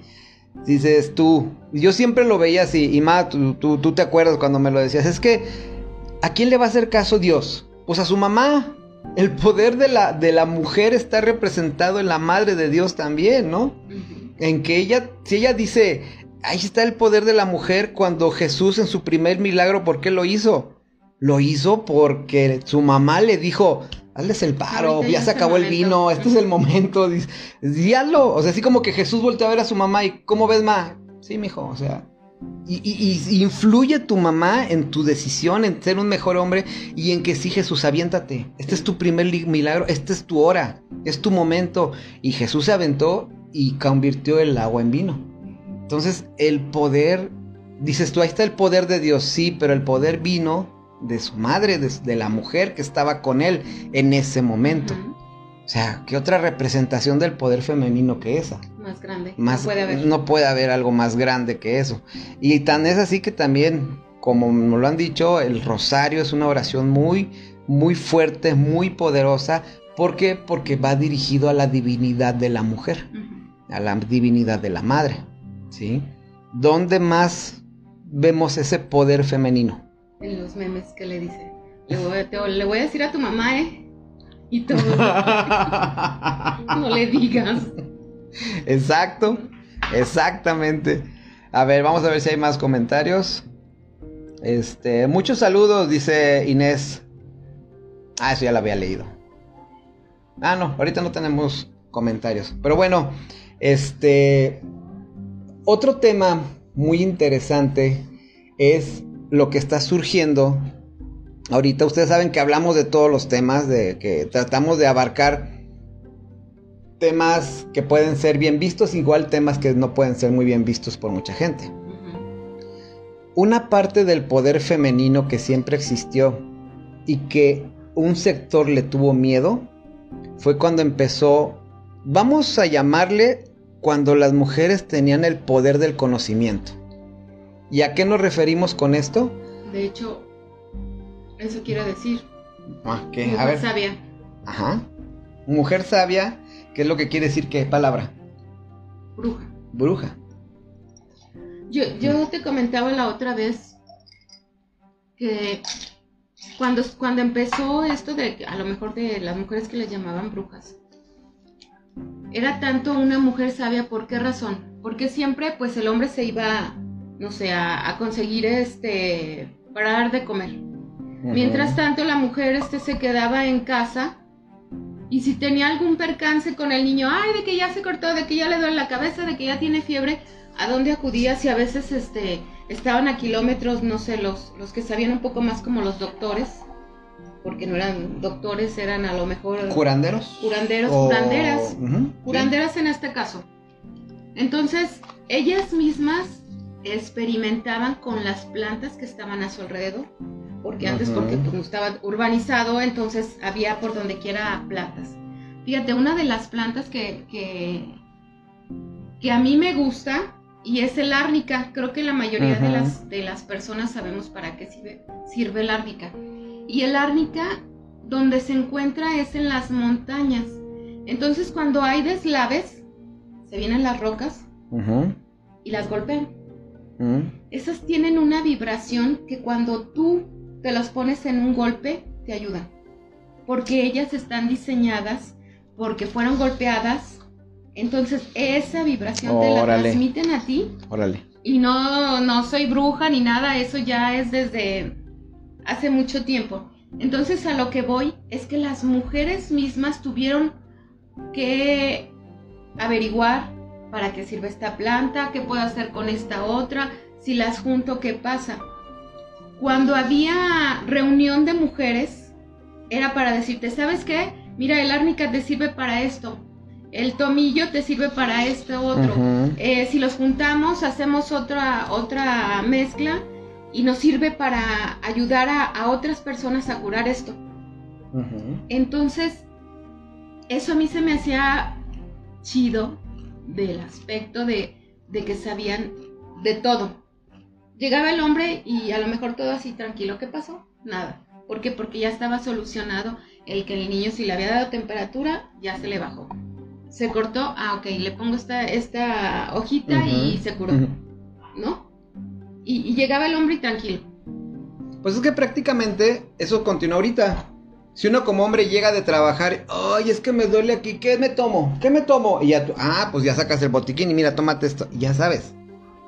Dices tú, yo siempre lo veía así, y más, tú, tú, tú te acuerdas cuando me lo decías, es que, ¿a quién le va a hacer caso Dios? Pues a su mamá. El poder de la, de la mujer está representado en la madre de Dios también, ¿no? En que ella, si ella dice, ahí está el poder de la mujer cuando Jesús en su primer milagro, ¿por qué lo hizo? Lo hizo porque su mamá le dijo, hazles el paro, Ahorita ya se acabó el momento". vino, este es el momento, dice, "Di hazlo". O sea, así como que Jesús volteó a ver a su mamá y, ¿cómo ves, ma? Sí, mijo, o sea, y, influye tu mamá en tu decisión, en ser un mejor hombre y en que sí, Jesús, aviéntate. Este es tu primer milagro, esta es tu hora, es tu momento. Y Jesús se aventó y convirtió el agua en vino. Entonces, el poder, dices tú, ahí está el poder de Dios, sí, pero el poder vino de su madre, de la mujer que estaba con él en ese momento. O sea, ¿qué otra representación del poder femenino que esa? Más grande. Más, no puede haber. no puede haber algo más grande que eso. Y tan es así que también, como nos lo han dicho, el rosario es una oración muy, muy fuerte, muy poderosa. ¿Por qué? Porque va dirigido a la divinidad de la mujer, a la divinidad de la madre. ¿Sí? ¿Dónde más vemos ese poder femenino? En los memes que le dice. Le voy, a- te- le voy a decir a tu mamá, ¿eh? Y todo. no le digas. Exacto, exactamente. A ver, vamos a ver si hay más comentarios. Este, muchos saludos, dice Inés. Ah, eso ya lo había leído. Ah, no, ahorita no tenemos comentarios. Pero bueno, este. Otro tema muy interesante es lo que está surgiendo. Ahorita ustedes saben que hablamos de todos los temas, de que tratamos de abarcar temas que pueden ser bien vistos, igual temas que no pueden ser muy bien vistos por mucha gente. Una parte del poder femenino que siempre existió y que un sector le tuvo miedo fue cuando empezó, vamos a llamarle cuando las mujeres tenían el poder del conocimiento. ¿Y a qué nos referimos con esto? De hecho, eso quiere decir. Ah, ¿qué? Mujer a ver. sabia. Ajá. Mujer sabia, ¿qué es lo que quiere decir qué palabra? Bruja. Bruja. Yo, yo te comentaba la otra vez que cuando, cuando empezó esto de a lo mejor de las mujeres que les llamaban brujas, era tanto una mujer sabia, ¿por qué razón? Porque siempre pues el hombre se iba, no sé, a, a conseguir este, para dar de comer. Mientras tanto la mujer este se quedaba en casa y si tenía algún percance con el niño, ay, de que ya se cortó, de que ya le duele la cabeza, de que ya tiene fiebre, ¿a dónde acudía? Si a veces este estaban a kilómetros, no sé, los, los que sabían un poco más como los doctores, porque no eran doctores, eran a lo mejor ¿Curanderos? curanderos, O- curanderas, curanderas en este caso. Entonces, ellas mismas experimentaban con las plantas que estaban a su alrededor, porque antes Ujú. porque pues, estaba urbanizado, entonces había por donde quiera plantas. Fíjate, una de las plantas que, que, que a mí me gusta y es el árnica. Creo que la mayoría de, Ujú. las, de las personas sabemos para qué sirve, sirve el árnica. Y el árnica, donde se encuentra es en las montañas. Entonces, cuando hay deslaves, se vienen las rocas ujú, y las golpean. ujú. Esas tienen una vibración que cuando tú te las pones en un golpe, te ayudan. Porque ellas están diseñadas, porque fueron golpeadas. Entonces, esa vibración te la transmiten a ti. Órale. Y no, no soy bruja ni nada, eso ya es desde hace mucho tiempo. Entonces a lo que voy es que las mujeres mismas tuvieron que averiguar para qué sirve esta planta, qué puedo hacer con esta otra, si las junto, qué pasa. Cuando había reunión de mujeres, era para decirte, ¿sabes qué? Mira, el árnica te sirve para esto, el tomillo te sirve para este otro. Eh, si los juntamos, hacemos otra, otra mezcla y nos sirve para ayudar a, a otras personas a curar esto. Entonces, eso a mí se me hacía chido del aspecto de, de que sabían de todo. Llegaba el hombre y a lo mejor todo así tranquilo. ¿Qué pasó? Nada. ¿Por qué? Porque ya estaba solucionado el que el niño si le había dado temperatura, ya se le bajó. Se cortó, ah, ok, le pongo esta, esta hojita y se curó. ¿no? Y, y llegaba el hombre y tranquilo. Pues es que prácticamente eso continúa ahorita. Si uno como hombre llega de trabajar, ay, es que me duele aquí, ¿qué me tomo? ¿Qué me tomo? Y ya tú, ah, pues ya sacas el botiquín y mira, tómate esto, y ya sabes.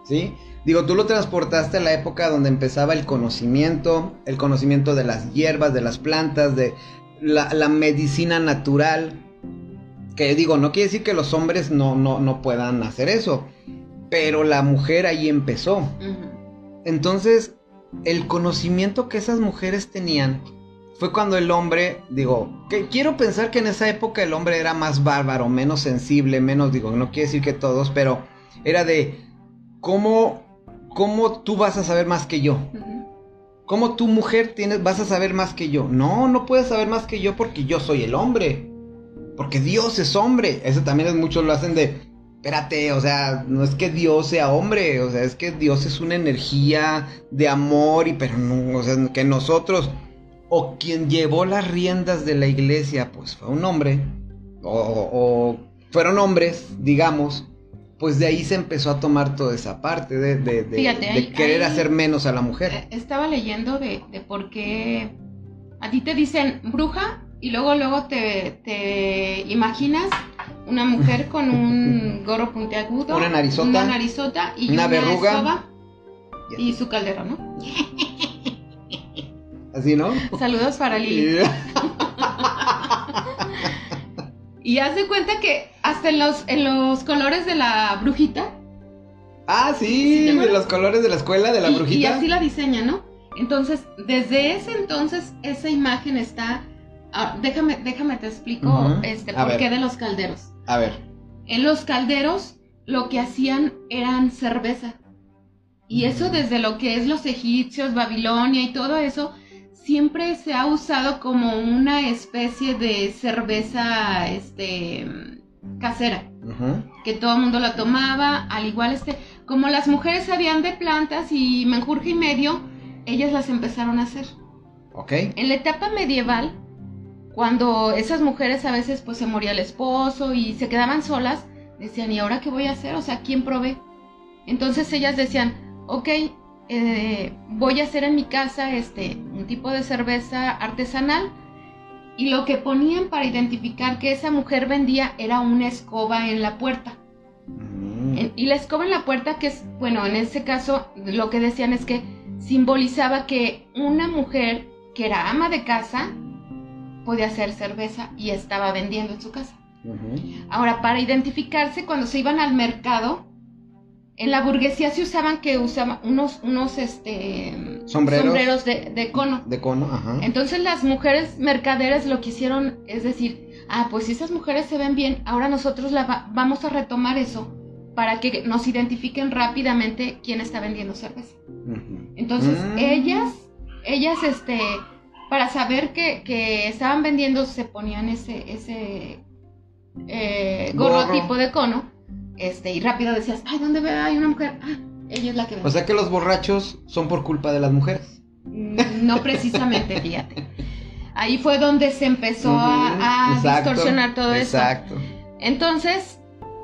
¿Sí? Digo, tú lo transportaste a la época donde empezaba el conocimiento, el conocimiento de las hierbas, de las plantas, de la, la medicina natural. Que digo, no quiere decir que los hombres no, no, no puedan hacer eso, pero la mujer ahí empezó. Entonces, el conocimiento que esas mujeres tenían fue cuando el hombre, digo, que quiero pensar que en esa época el hombre era más bárbaro, menos sensible, menos, digo, no quiere decir que todos, pero era de cómo, cómo tú vas a saber más que yo. ¿Cómo tu mujer tienes, vas a saber más que yo? No, no puedes saber más que yo porque yo soy el hombre. Porque Dios es hombre. Eso también es muchos lo hacen de, espérate, o sea, no es que Dios sea hombre, o sea, es que Dios es una energía de amor y pero no, o sea, que nosotros o quien llevó las riendas de la iglesia, pues fue un hombre o, o fueron hombres, digamos. Pues de ahí se empezó a tomar toda esa parte de, de- de- Fíjate, de ahí- querer ahí- hacer menos a la mujer. Eh, Estaba leyendo de, de por qué a ti te dicen bruja y luego luego te, te imaginas una mujer con un gorro puntiagudo, Una narizota. una narizota y Una una, verruga. escoba y su caldero, ¿no? Así, ¿no? Saludos para Lili. Y haz de cuenta que hasta en los, en los colores de la brujita Ah, sí, de los colores de la escuela, de la brujita. Y así la diseña, ¿no? Entonces, desde ese entonces, esa imagen está. Ah, déjame, déjame te explico este por qué de los calderos. A ver. En los calderos, lo que hacían eran cerveza. Y eso desde lo que es los egipcios, Babilonia y todo eso, siempre se ha usado como una especie de cerveza este casera que todo el mundo la tomaba al igual este como las mujeres sabían de plantas y menjurje y medio ellas las empezaron a hacer. Ok. En la etapa medieval cuando esas mujeres a veces pues se moría el esposo y se quedaban solas decían y ahora qué voy a hacer o sea quién provee entonces ellas decían ok eh, voy a hacer en mi casa este, un tipo de cerveza artesanal y lo que ponían para identificar que esa mujer vendía era una escoba en la puerta. Mm. Y la escoba en la puerta, que es, bueno, en ese caso lo que decían es que simbolizaba que una mujer que era ama de casa podía hacer cerveza y estaba vendiendo en su casa. Ahora, para identificarse, cuando se iban al mercado, en la burguesía se usaban que usaban unos, unos este, sombreros, de, cono. De cono, ajá. Entonces las mujeres mercaderes lo que hicieron es decir, ah, pues si esas mujeres se ven bien, ahora nosotros la vamos a retomar eso para que nos identifiquen rápidamente quién está vendiendo cerveza. Entonces mm. ellas, ellas, este, para saber que, que, estaban vendiendo se ponían ese, ese eh, gorro tipo de cono este, y rápido decías, ay, ¿dónde ve? Hay una mujer. Ah, ella es la que ve. O sea que los borrachos son por culpa de las mujeres. Mm, no precisamente, fíjate. Ahí fue donde se empezó a, distorsionar todo eso. Exacto. Entonces,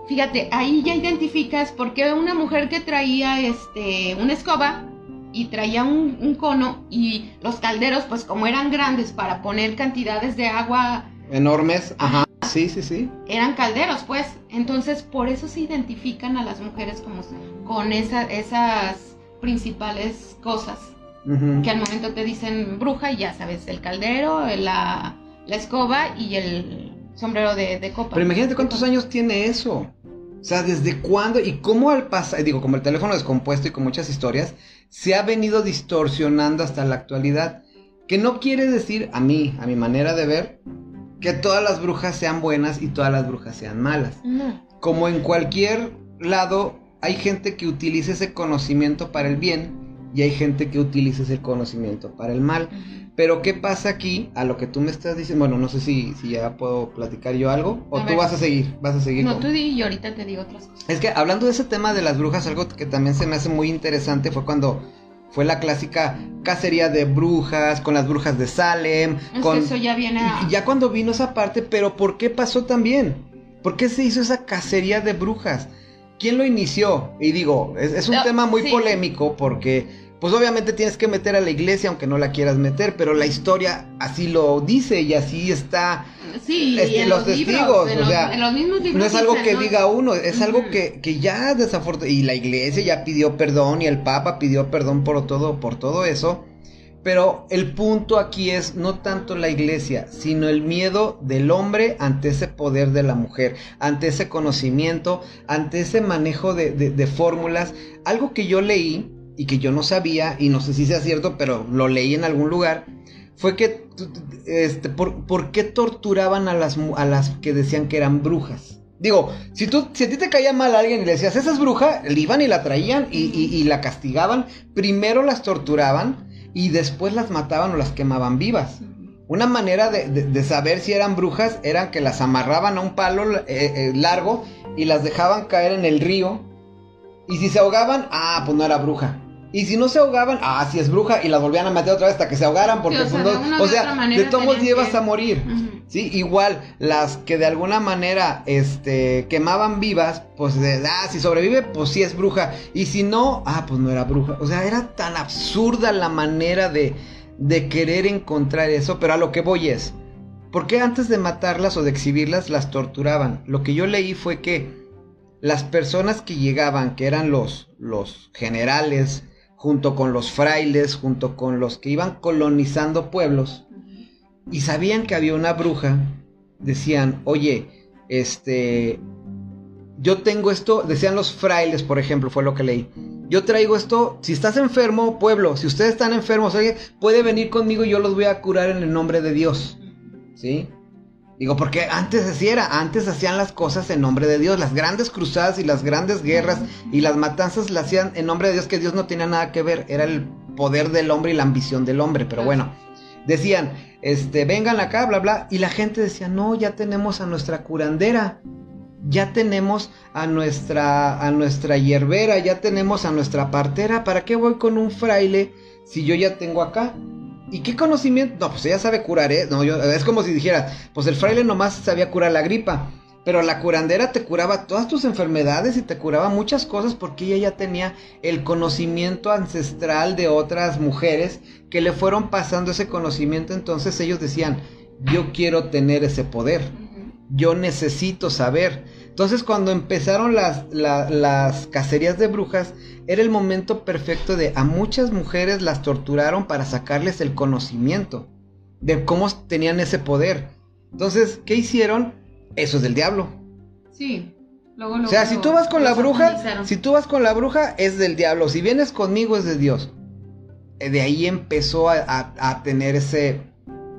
fíjate, ahí ya identificas por qué una mujer que traía este una escoba y traía un, un, cono y los calderos, pues como eran grandes para poner cantidades de agua enormes, ajá. Sí, sí, sí. Eran calderos, pues. Entonces, por eso se identifican a las mujeres como con esa, esas principales cosas. Que al momento te dicen bruja y ya sabes, el caldero, la, la escoba y el sombrero de, copa. Pero imagínate cuántos años tiene eso. O sea, ¿desde cuándo? Y cómo al pasar, digo, como el teléfono descompuesto y con muchas historias, se ha venido distorsionando hasta la actualidad. Que no quiere decir, a mí, a mi manera de ver, que todas las brujas sean buenas y todas las brujas sean malas. Como en cualquier lado, hay gente que utiliza ese conocimiento para el bien y hay gente que utiliza ese conocimiento para el mal. Pero ¿qué pasa aquí a lo que tú me estás diciendo? Bueno, no sé si, si ya puedo platicar yo algo o tú vas a seguir, vas a seguir. No, tú di y ahorita te digo otras cosas. Es que hablando de ese tema de las brujas, algo que también se me hace muy interesante fue cuando fue la clásica cacería de brujas, con las brujas de Salem. con... eso ya viene Ya cuando vino esa parte, pero ¿por qué pasó también? ¿Por qué se hizo esa cacería de brujas? ¿Quién lo inició? Y digo, es, un tema muy polémico porque pues obviamente tienes que meter a la iglesia aunque no la quieras meter, pero la historia así lo dice y así está. Sí, este, los, testigos, o sea, no es algo que diga uno, es algo que, que ya desafortunadamente y la iglesia ya pidió perdón y el papa pidió perdón por todo por todo eso. Pero el punto aquí es no tanto la iglesia, sino el miedo del hombre ante ese poder de la mujer, ante ese conocimiento, ante ese manejo de, de fórmulas. Algo que yo leí y que yo no sabía, y no sé si sea cierto, pero lo leí en algún lugar, fue que, este, por, qué torturaban a las, a las que decían que eran brujas? Digo, si, tú, si a ti te caía mal a alguien y le decías, esa es bruja, le iban y la traían y, la castigaban, primero las torturaban y después las mataban o las quemaban vivas. Una manera de, saber si eran brujas era que las amarraban a un palo eh, eh, largo y las dejaban caer en el río. Y si se ahogaban, ah, pues no era bruja. Y si no se ahogaban, ah, si es bruja, y las volvían a meter otra vez hasta que se ahogaran, porque pues, o sea, de, todos llevas a morir. Sí, igual, las que de alguna manera, este, quemaban vivas, pues, de, ah, si sobrevive, pues sí es bruja. Y si no, ah, pues no era bruja. O sea, era tan absurda la manera de, de querer encontrar eso, pero a lo que voy es, ¿por qué antes de matarlas o de exhibirlas las torturaban? Lo que yo leí fue que las personas que llegaban, que eran los, los generales, junto con los frailes, junto con los que iban colonizando pueblos, y sabían que había una bruja, decían, oye, este, yo tengo esto, decían los frailes, por ejemplo, fue lo que leí. Yo traigo esto, si estás enfermo, pueblo, si ustedes están enfermos, oye, puede venir conmigo y yo los voy a curar en el nombre de Dios. ¿Sí? Digo, porque antes así era, antes hacían las cosas en nombre de Dios, las grandes cruzadas y las grandes guerras y las matanzas las hacían en nombre de Dios, que Dios no tenía nada que ver, era el poder del hombre y la ambición del hombre, pero bueno, decían, este, vengan acá, bla, bla, y la gente decía, no, ya tenemos a nuestra curandera, ya tenemos a nuestra, a nuestra hierbera, ya tenemos a nuestra partera, ¿para qué voy con un fraile si yo ya tengo acá? ¿Y qué conocimiento? No, pues ella sabe curar, ¿eh? No, yo, es como si dijera, pues el fraile nomás sabía curar la gripa, pero la curandera te curaba todas tus enfermedades y te curaba muchas cosas porque ella ya tenía el conocimiento ancestral de otras mujeres que le fueron pasando ese conocimiento, entonces ellos decían, yo quiero tener ese poder yo necesito saber. Entonces cuando empezaron las, las cacerías de brujas, era el momento perfecto de a muchas mujeres las torturaron para sacarles el conocimiento de cómo tenían ese poder. Entonces, ¿qué hicieron? Eso es del diablo. Sí. o sea, si tú vas con la bruja, si tú vas con la bruja, es del diablo. Si vienes conmigo, es de Dios. Eh, de ahí empezó a tener ese,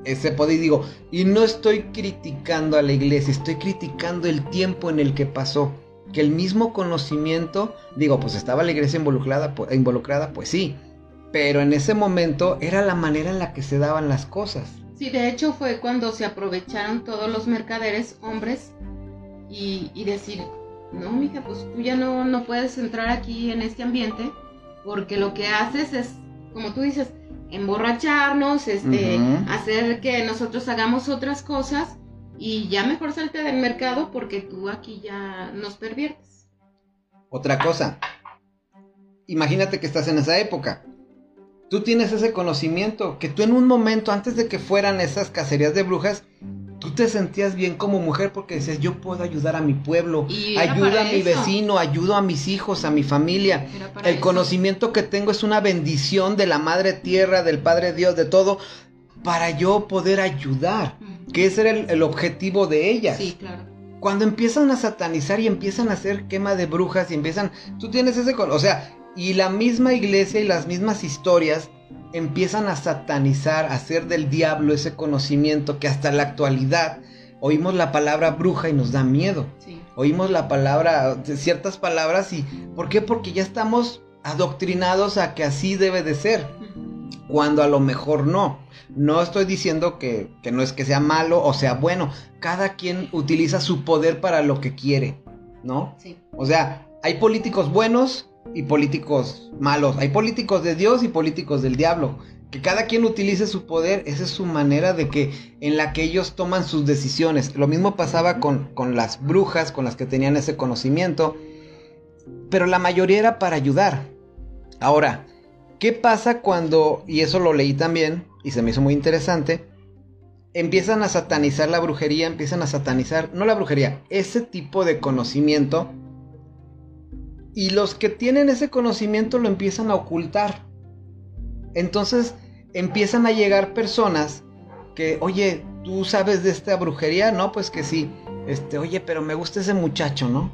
ese poder y digo, y no estoy criticando a la iglesia, estoy criticando el tiempo en el que pasó. Que el mismo conocimiento, digo, pues estaba la iglesia involucrada, involucrada, pues sí, pero en ese momento era la manera en la que se daban las cosas. Sí, de hecho fue cuando se aprovecharon todos los mercaderes, hombres, y, y decir, no, mija, pues tú ya no, no puedes entrar aquí en este ambiente, porque lo que haces es, como tú dices, emborracharnos, este, hacer que nosotros hagamos otras cosas y ya mejor salte del mercado porque tú aquí ya nos perviertes. Otra cosa, imagínate que estás en esa época. Tú tienes ese conocimiento que tú en un momento antes de que fueran esas cacerías de brujas, tú te sentías bien como mujer porque decías, yo puedo ayudar a mi pueblo, ayudo a mi vecino, ayudo a mis hijos, a mi familia. El conocimiento que tengo es una bendición de la Madre Tierra, del Padre Dios, de todo, para yo poder ayudar, que ese era el, objetivo de ellas. Sí, claro. Cuando empiezan a satanizar y empiezan a hacer quema de brujas y empiezan, tú tienes ese, o sea, y la misma iglesia y las mismas historias empiezan a satanizar, a hacer del diablo ese conocimiento que hasta la actualidad oímos la palabra bruja y nos da miedo. Oímos la palabra, ciertas palabras y ¿por qué? Porque ya estamos adoctrinados a que así debe de ser. Cuando a lo mejor no. No estoy diciendo que, que no es que sea malo o sea bueno. Cada quien utiliza su poder para lo que quiere, ¿no? Sí. O sea, hay políticos buenos y políticos malos. Hay políticos de Dios y políticos del diablo. Que cada quien utilice su poder, esa es su manera de que en la que ellos toman sus decisiones. Lo mismo pasaba con, con las brujas, con las que tenían ese conocimiento. Pero la mayoría era para ayudar. Ahora, ¿qué pasa cuando, y eso lo leí también, y se me hizo muy interesante, empiezan a satanizar la brujería, empiezan a satanizar, no la brujería, ese tipo de conocimiento y los que tienen ese conocimiento lo empiezan a ocultar. Entonces empiezan a llegar personas que, oye, ¿tú sabes de esta brujería? No, pues que sí. Este, oye, pero me gusta ese muchacho, ¿no?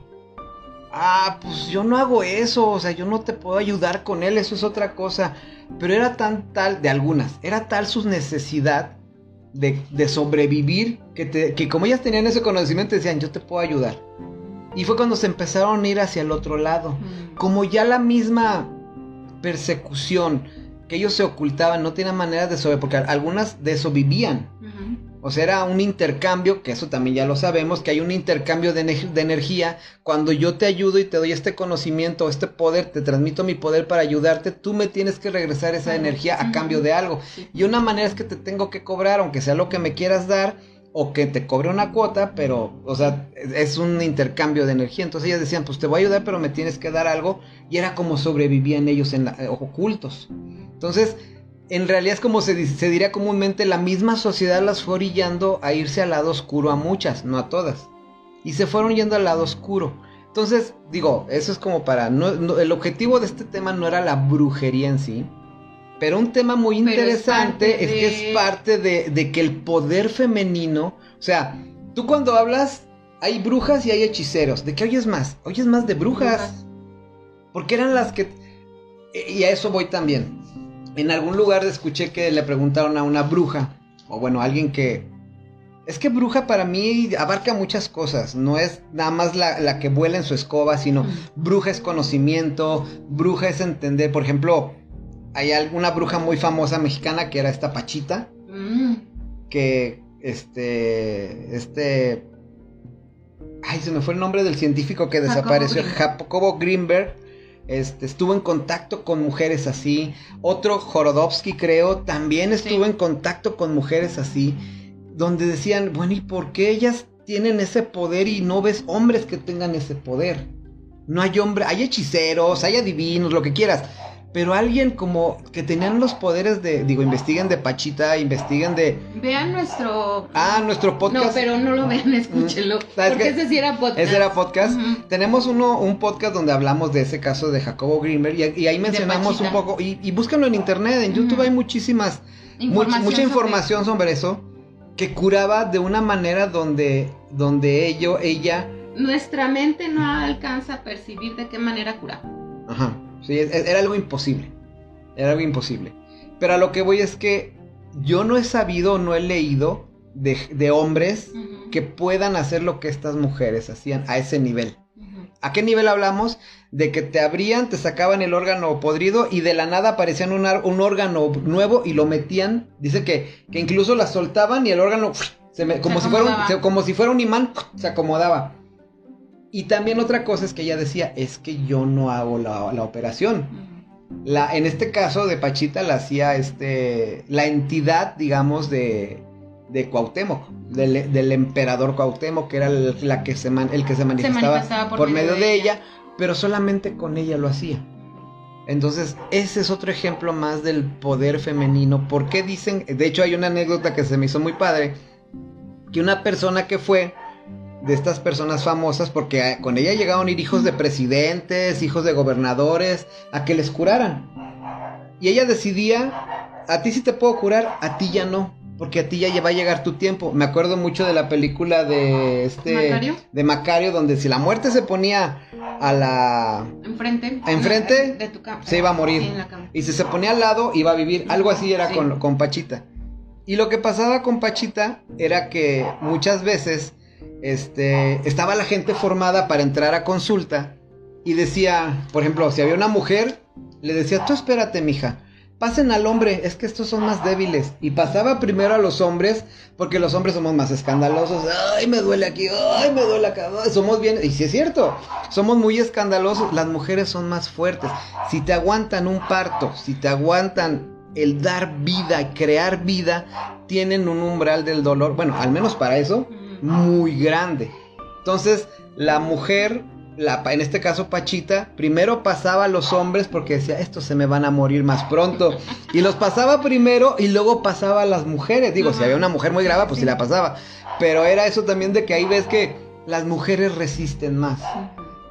Ah, pues yo no hago eso, o sea, yo no te puedo ayudar con él, eso es otra cosa. Pero era tan tal, de algunas, era tal su necesidad de, sobrevivir que, que como ellas tenían ese conocimiento decían, yo te puedo ayudar. Y fue cuando se empezaron a ir hacia el otro lado. Como ya la misma persecución que ellos se ocultaban, no tienen manera de sobre, porque algunas de eso vivían. O sea, era un intercambio, que eso también ya lo sabemos, que hay un intercambio de, de, energía. Cuando yo te ayudo y te doy este conocimiento, este poder, te transmito mi poder para ayudarte, tú me tienes que regresar esa energía a cambio de algo. Y una manera es que te tengo que cobrar, aunque sea lo que me quieras dar o que te cobre una cuota, pero, o sea, es un intercambio de energía. Entonces ellas decían, pues te voy a ayudar, pero me tienes que dar algo. Y era como sobrevivían ellos en eh, ocultos. Entonces, en realidad es como se, se, diría comúnmente, la misma sociedad las fue orillando a irse al lado oscuro a muchas, no a todas. Y se fueron yendo al lado oscuro. Entonces, digo, eso es como para... el objetivo de este tema no era la brujería en sí, pero un tema muy interesante es, que es parte de, que el poder femenino, o sea, tú cuando hablas hay brujas y hay hechiceros. ¿De qué oyes más? Oyes más de brujas. Porque eran las que... Y a eso voy también. En algún lugar escuché que le preguntaron a una bruja, o bueno, alguien que... Es que bruja para mí abarca muchas cosas, no es nada más la, que vuela en su escoba, sino bruja es conocimiento, bruja es entender, por ejemplo, hay alguna bruja muy famosa mexicana que era esta Pachita, mm. que este, este, ay, se me fue el nombre del científico que desapareció, Jacobo Greenberg este, estuvo en contacto con mujeres así. Otro, Jorodowski, creo, también estuvo en contacto con mujeres así. Donde decían, bueno, ¿y por qué ellas tienen ese poder y no ves hombres que tengan ese poder? No hay hombres, hay hechiceros, hay adivinos, lo que quieras pero alguien como que tenían los poderes de, digo, investiguen de Pachita, investiguen de... Vean nuestro... Ah, nuestro podcast. No, pero no lo vean, escúchenlo. Porque ese sí era podcast. Ese era podcast. Tenemos uno, un podcast donde hablamos de ese caso de Jacobo Greenberg y, ahí mencionamos un poco, y, y, búsquenlo en internet, en YouTube hay muchísimas, mucha información sobre... eso, que curaba de una manera donde, donde ello, ella... Nuestra mente no alcanza a percibir de qué manera curaba. Ajá era algo imposible. Era algo imposible. Pero a lo que voy es que yo no he sabido, no he leído de, hombres que puedan hacer lo que estas mujeres hacían a ese nivel. ¿A qué nivel hablamos? De que te abrían, te sacaban el órgano podrido y de la nada aparecían un, un órgano nuevo y lo metían. Dice que, que incluso la soltaban y el órgano, como, si fuera un, como si fuera un imán, se acomodaba. Y también otra cosa es que ella decía, es que yo no hago la, operación. La, en este caso de Pachita la hacía este, la entidad, digamos, de, de Cuauhtémoc, del, emperador Cuauhtémoc, que era el, la que se el que se manifestaba, por, medio, de, ella, pero solamente con ella lo hacía. Entonces, ese es otro ejemplo más del poder femenino. ¿Por qué dicen? De hecho, hay una anécdota que se me hizo muy padre, que una persona que fue de estas personas famosas, porque eh, con ella llegaron a ir hijos de presidentes, hijos de gobernadores, a que les curaran. Y ella decidía, a ti sí te puedo curar, a ti ya no, porque a ti ya va a llegar tu tiempo. Me acuerdo mucho de la película de este ¿Macario? de Macario, donde si la muerte se ponía a la enfrente, enfrente de tu cama. se iba a morir. Y si se ponía al lado, iba a vivir. Algo así era con, con Pachita. Y lo que pasaba con Pachita era que muchas veces este, estaba la gente formada para entrar a consulta y decía, por ejemplo, si había una mujer, le decía, tú espérate, mija, pasen al hombre, es que estos son más débiles. Y pasaba primero a los hombres, porque los hombres somos más escandalosos. Ay, me duele aquí, ay, me duele acá. Somos bien, y si es cierto, somos muy escandalosos. Las mujeres son más fuertes. Si te aguantan un parto, si te aguantan el dar vida, crear vida, tienen un umbral del dolor. Bueno, al menos para eso muy grande. Entonces, la mujer, la, en este caso Pachita, primero pasaba a los hombres porque decía, estos se me van a morir más pronto. Y los pasaba primero y luego pasaba a las mujeres. Digo, si había una mujer muy grave, pues sí la pasaba. Pero era eso también de que ahí ves que las mujeres resisten más.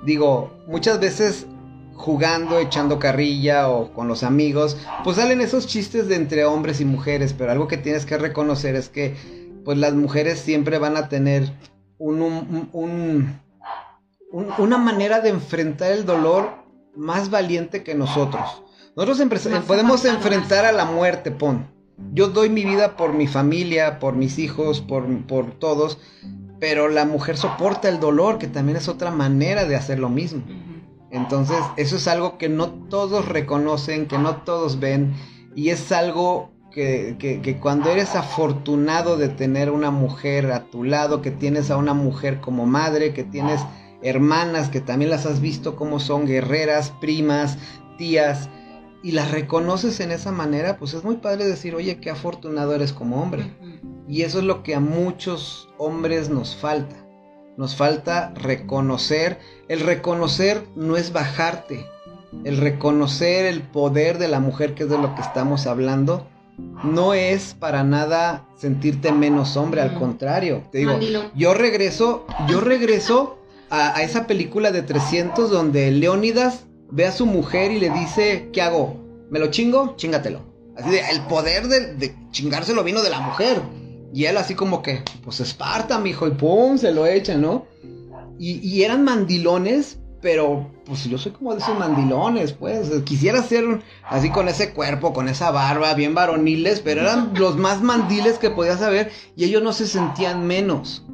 Digo, muchas veces jugando, echando carrilla o con los amigos, pues salen esos chistes de entre hombres y mujeres, pero algo que tienes que reconocer es que pues las mujeres siempre van a tener un, una manera de enfrentar el dolor más valiente que nosotros. Nosotros podemos enfrentar a la muerte, pon. Yo doy mi vida por mi familia, por mis hijos, por, por todos, pero la mujer soporta el dolor, que también es otra manera de hacer lo mismo. Entonces, eso es algo que no todos reconocen, que no todos ven, y es algo que, cuando eres afortunado de tener una mujer a tu lado, que tienes a una mujer como madre, que tienes hermanas que también las has visto como son guerreras, primas, tías, y las reconoces en esa manera, pues es muy padre decir, oye, qué afortunado eres como hombre. Y eso es lo que a muchos hombres nos falta. Nos falta reconocer. El reconocer no es bajarte. El reconocer el poder de la mujer, que es de lo que estamos hablando, no es para nada sentirte menos hombre, al contrario. Te digo, yo regreso, yo regreso a, esa película de 300 donde Leónidas ve a su mujer y le dice, ¿qué hago? ¿Me lo chingo? Chingatelo. Así de, el poder de, de chingárselo vino de la mujer. Y él así como que, pues Esparta, mijo, y pum, se lo echa, ¿no? Y, y eran mandilones, pero pues yo soy como de esos mandilones, pues. Quisiera ser así con ese cuerpo, con esa barba, bien varoniles, pero eran los más mandiles que podías saber y ellos no se sentían menos.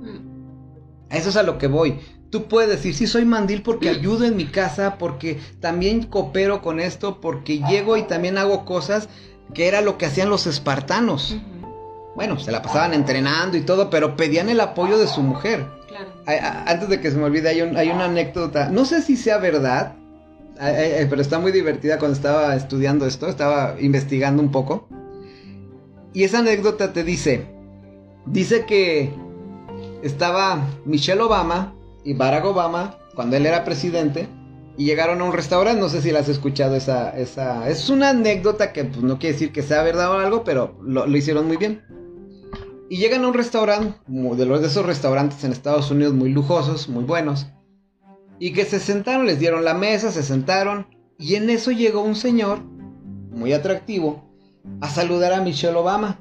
A eso es a lo que voy. Tú puedes decir, sí, soy mandil porque ayudo en mi casa, porque también coopero con esto, porque llego y también hago cosas que era lo que hacían los espartanos. Bueno, se la pasaban entrenando y todo, pero pedían el apoyo de su mujer. Antes de que se me olvide, hay, hay una anécdota, no sé si sea verdad, pero está muy divertida cuando estaba estudiando esto, estaba investigando un poco. Y esa anécdota te dice, dice que estaba Michelle Obama y Barack Obama cuando él era presidente y llegaron a un restaurante, no sé si la has escuchado esa, esa, es una anécdota que pues, no quiere decir que sea verdad o algo, pero lo, lo hicieron muy bien. Y llegan a un restaurante, de los de esos restaurantes en Estados Unidos muy lujosos, muy buenos. Y que se sentaron, les dieron la mesa, se sentaron. Y en eso llegó un señor, muy atractivo, a saludar a Michelle Obama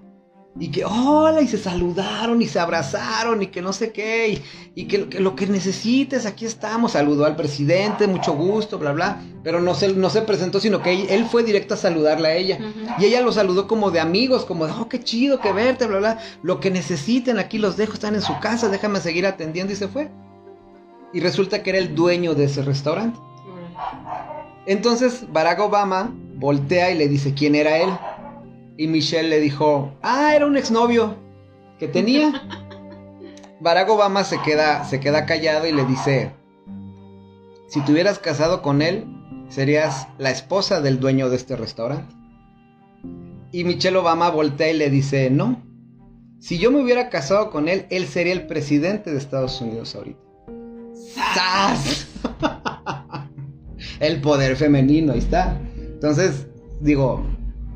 y que hola y se saludaron y se abrazaron y que no sé qué y, que, lo que necesites aquí estamos. Saludó al presidente mucho gusto bla bla pero no se no se presentó sino que él, fue directo a saludarla a ella. Y ella lo saludó como de amigos como de oh qué chido que verte bla bla. Lo que necesiten aquí los dejo están en su casa déjame seguir atendiendo y se fue. Y resulta que era el dueño de ese restaurante. Entonces Barack Obama voltea y le dice quién era él y Michelle le dijo, ah, era un exnovio que tenía. Barack Obama se queda, se queda callado y le dice, si te hubieras casado con él, serías la esposa del dueño de este restaurante. Y Michelle Obama voltea y le dice, no, si yo me hubiera casado con él, él sería el presidente de Estados Unidos ahorita. ¡Sas! el poder femenino, ahí está. Entonces, digo,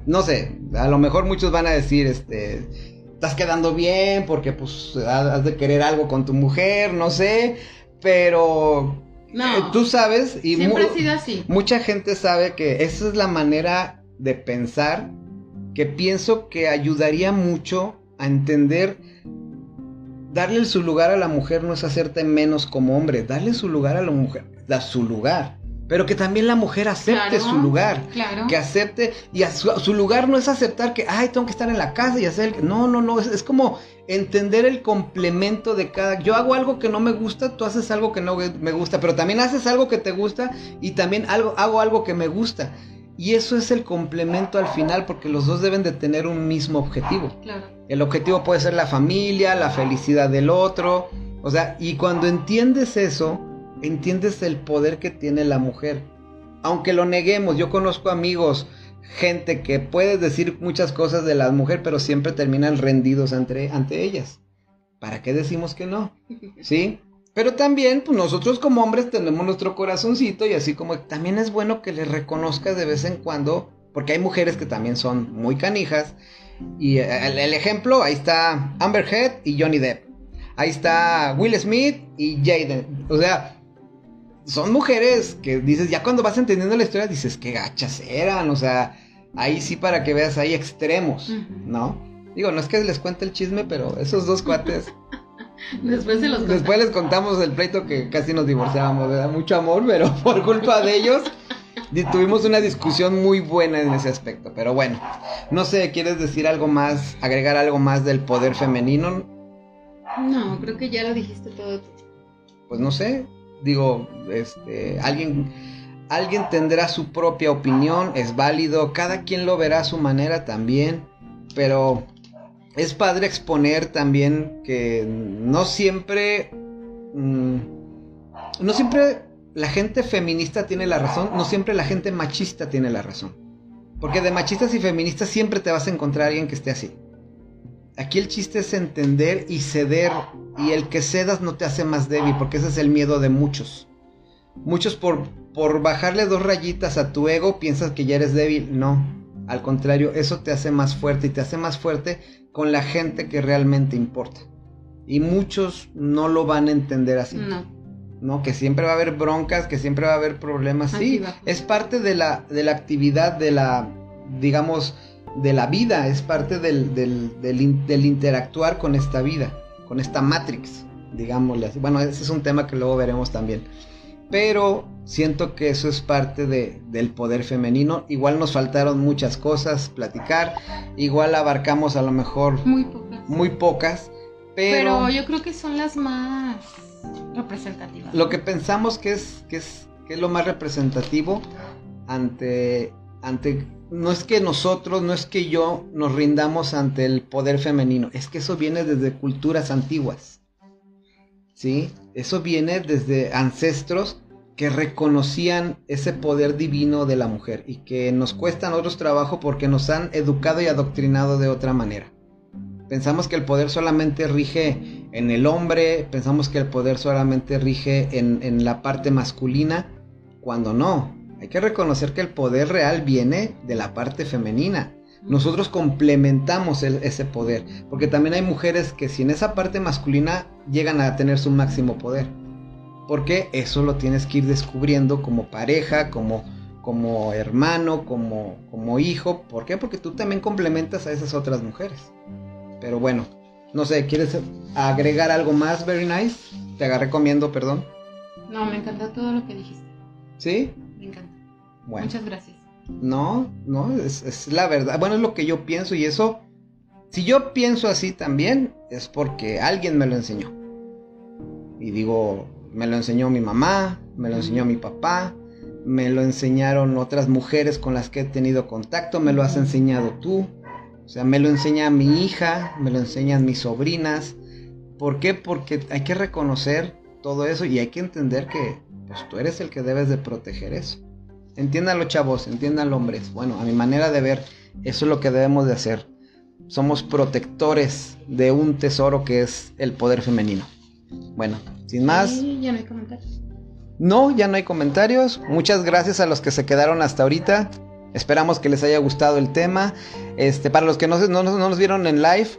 no sé, a lo mejor muchos van a decir, este, estás quedando bien porque pues has de querer algo con tu mujer, no sé, pero no, eh, tú sabes y siempre ha sido así. Mucha gente sabe que esa es la manera de pensar que pienso que ayudaría mucho a entender darle su lugar a la mujer no es hacerte menos como hombre, darle su lugar a la mujer, da su lugar pero que también la mujer acepte su lugar, claro. que acepte, y su, lugar no es aceptar que, ay, tengo que estar en la casa y hacer, no, no, no, es, como entender el complemento de cada, yo hago algo que no me gusta, tú haces algo que no me gusta, pero también haces algo que te gusta y también algo, hago algo que me gusta. Y eso es el complemento al final, porque los dos deben de tener un mismo objetivo. Claro. El objetivo puede ser la familia, la felicidad del otro, o sea, y cuando entiendes eso, entiendes el poder que tiene la mujer. Aunque lo neguemos, yo conozco amigos, gente que puede decir muchas cosas de la mujer, pero siempre terminan rendidos ante, ante ellas. ¿Para qué decimos que no? ¿Sí? Pero también, pues nosotros como hombres tenemos nuestro corazoncito y así como también es bueno que les reconozcas de vez en cuando, porque hay mujeres que también son muy canijas. Y el, el ejemplo, ahí está Amber Heard y Johnny Depp. Ahí está Will Smith y Jaden. O sea, son mujeres que dices, ya cuando vas entendiendo la historia, dices, qué gachas eran, o sea, ahí sí para que veas, hay extremos, ¿no? Digo, no es que les cuente el chisme, pero esos dos cuates... Después se los Después les contamos el pleito que casi nos divorciábamos, ¿verdad? Mucho amor, pero por culpa de ellos tuvimos una discusión muy buena en ese aspecto. Pero bueno, no sé, ¿quieres decir algo más, agregar algo más del poder femenino? No, creo que ya lo dijiste todo. Pues no sé, digo, este, alguien, alguien tendrá su propia opinión, es válido, cada quien lo verá a su manera también, pero es padre exponer también que no siempre, mm, no siempre la gente feminista tiene la razón, no siempre la gente machista tiene la razón. Porque de machistas y feministas siempre te vas a encontrar alguien que esté así. Aquí el chiste es entender y ceder. Y el que cedas no te hace más débil, porque ese es el miedo de muchos. Muchos por, por bajarle dos rayitas a tu ego piensas que ya eres débil. No, al contrario, eso te hace más fuerte y te hace más fuerte con la gente que realmente importa. Y muchos no lo van a entender así. No. ¿no? Que siempre va a haber broncas, que siempre va a haber problemas. sí, es parte de la, de la actividad, de la, digamos, de la vida, es parte del, del, del, interactuar con esta vida, con esta Matrix. digámosle así. Bueno, ese es un tema que luego veremos también. Pero siento que eso es parte de, del poder femenino. Igual nos faltaron muchas cosas, platicar. Igual abarcamos a lo mejor muy pocas. Muy pocas pero, pero yo creo que son las más representativas. Lo que pensamos que es, que es, que es lo más representativo ante, ante no es que nosotros, no es que yo nos rindamos ante el poder femenino, es que eso viene desde culturas antiguas. ¿Sí? Eso viene desde ancestros que reconocían ese poder divino de la mujer y que nos cuesta a nosotros trabajo porque nos han educado y adoctrinado de otra manera. Pensamos que el poder solamente rige en el hombre, pensamos que el poder solamente rige en, en la parte masculina, cuando no. Hay que reconocer que el poder real viene de la parte femenina. Nosotros complementamos ese poder, porque también hay mujeres que si en esa parte masculina llegan a tener su máximo poder. Porque eso lo tienes que ir descubriendo como pareja, como, como hermano, como, como hijo. ¿Por qué? Porque tú también complementas a esas otras mujeres. Pero bueno, no sé, ¿quieres agregar algo más, Very Nice? Te agarré comiendo, perdón. No, me encantó todo lo que dijiste. ¿Sí? Me encanta. Bueno. Muchas gracias. No, no, es, es, la verdad. Bueno, es lo que yo pienso y eso, si yo pienso así también, es porque alguien me lo enseñó. Y digo, me lo enseñó mi mamá, me lo enseñó mi papá, me lo enseñaron otras mujeres con las que he tenido contacto, me lo has enseñado tú. O sea, me lo enseña mi hija, me lo enseñan mis sobrinas. ¿Por qué? Porque hay que reconocer todo eso y hay que entender que pues tú eres el que debes de proteger eso. Entiéndanlo chavos, entiéndanlo hombres. Bueno, a mi manera de ver, eso es lo que debemos de hacer. Somos protectores de un tesoro que es el poder femenino. Bueno, sin más. ya no hay comentarios. No, ya no hay comentarios. Muchas gracias a los que se quedaron hasta ahorita. Esperamos que les haya gustado el tema. Este, para los que no, no, nos vieron en live,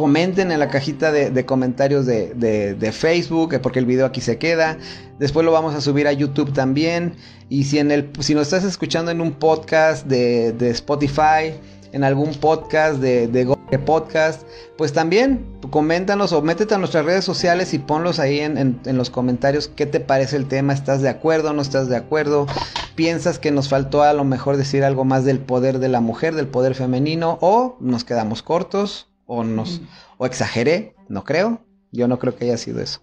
comenten en la cajita de, comentarios de, Facebook, porque el video aquí se queda. Después lo vamos a subir a YouTube también. Y si, en el, si nos estás escuchando en un podcast de, Spotify, en algún podcast de, de Podcast, pues también coméntanos o métete a nuestras redes sociales y ponlos ahí en, los comentarios qué te parece el tema, ¿estás de acuerdo no estás de acuerdo? ¿Piensas que nos faltó a lo mejor decir algo más del poder de la mujer, del poder femenino o nos quedamos cortos o nos o exageré? No creo, yo no creo que haya sido eso.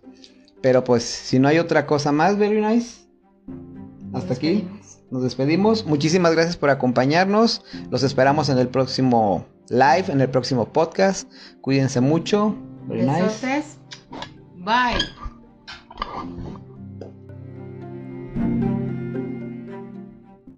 Pero pues si no hay otra cosa más, very nice. Hasta aquí. Nos despedimos. Muchísimas gracias por acompañarnos. Los esperamos en el próximo live, en el próximo podcast. Cuídense mucho. Very nice. Bye.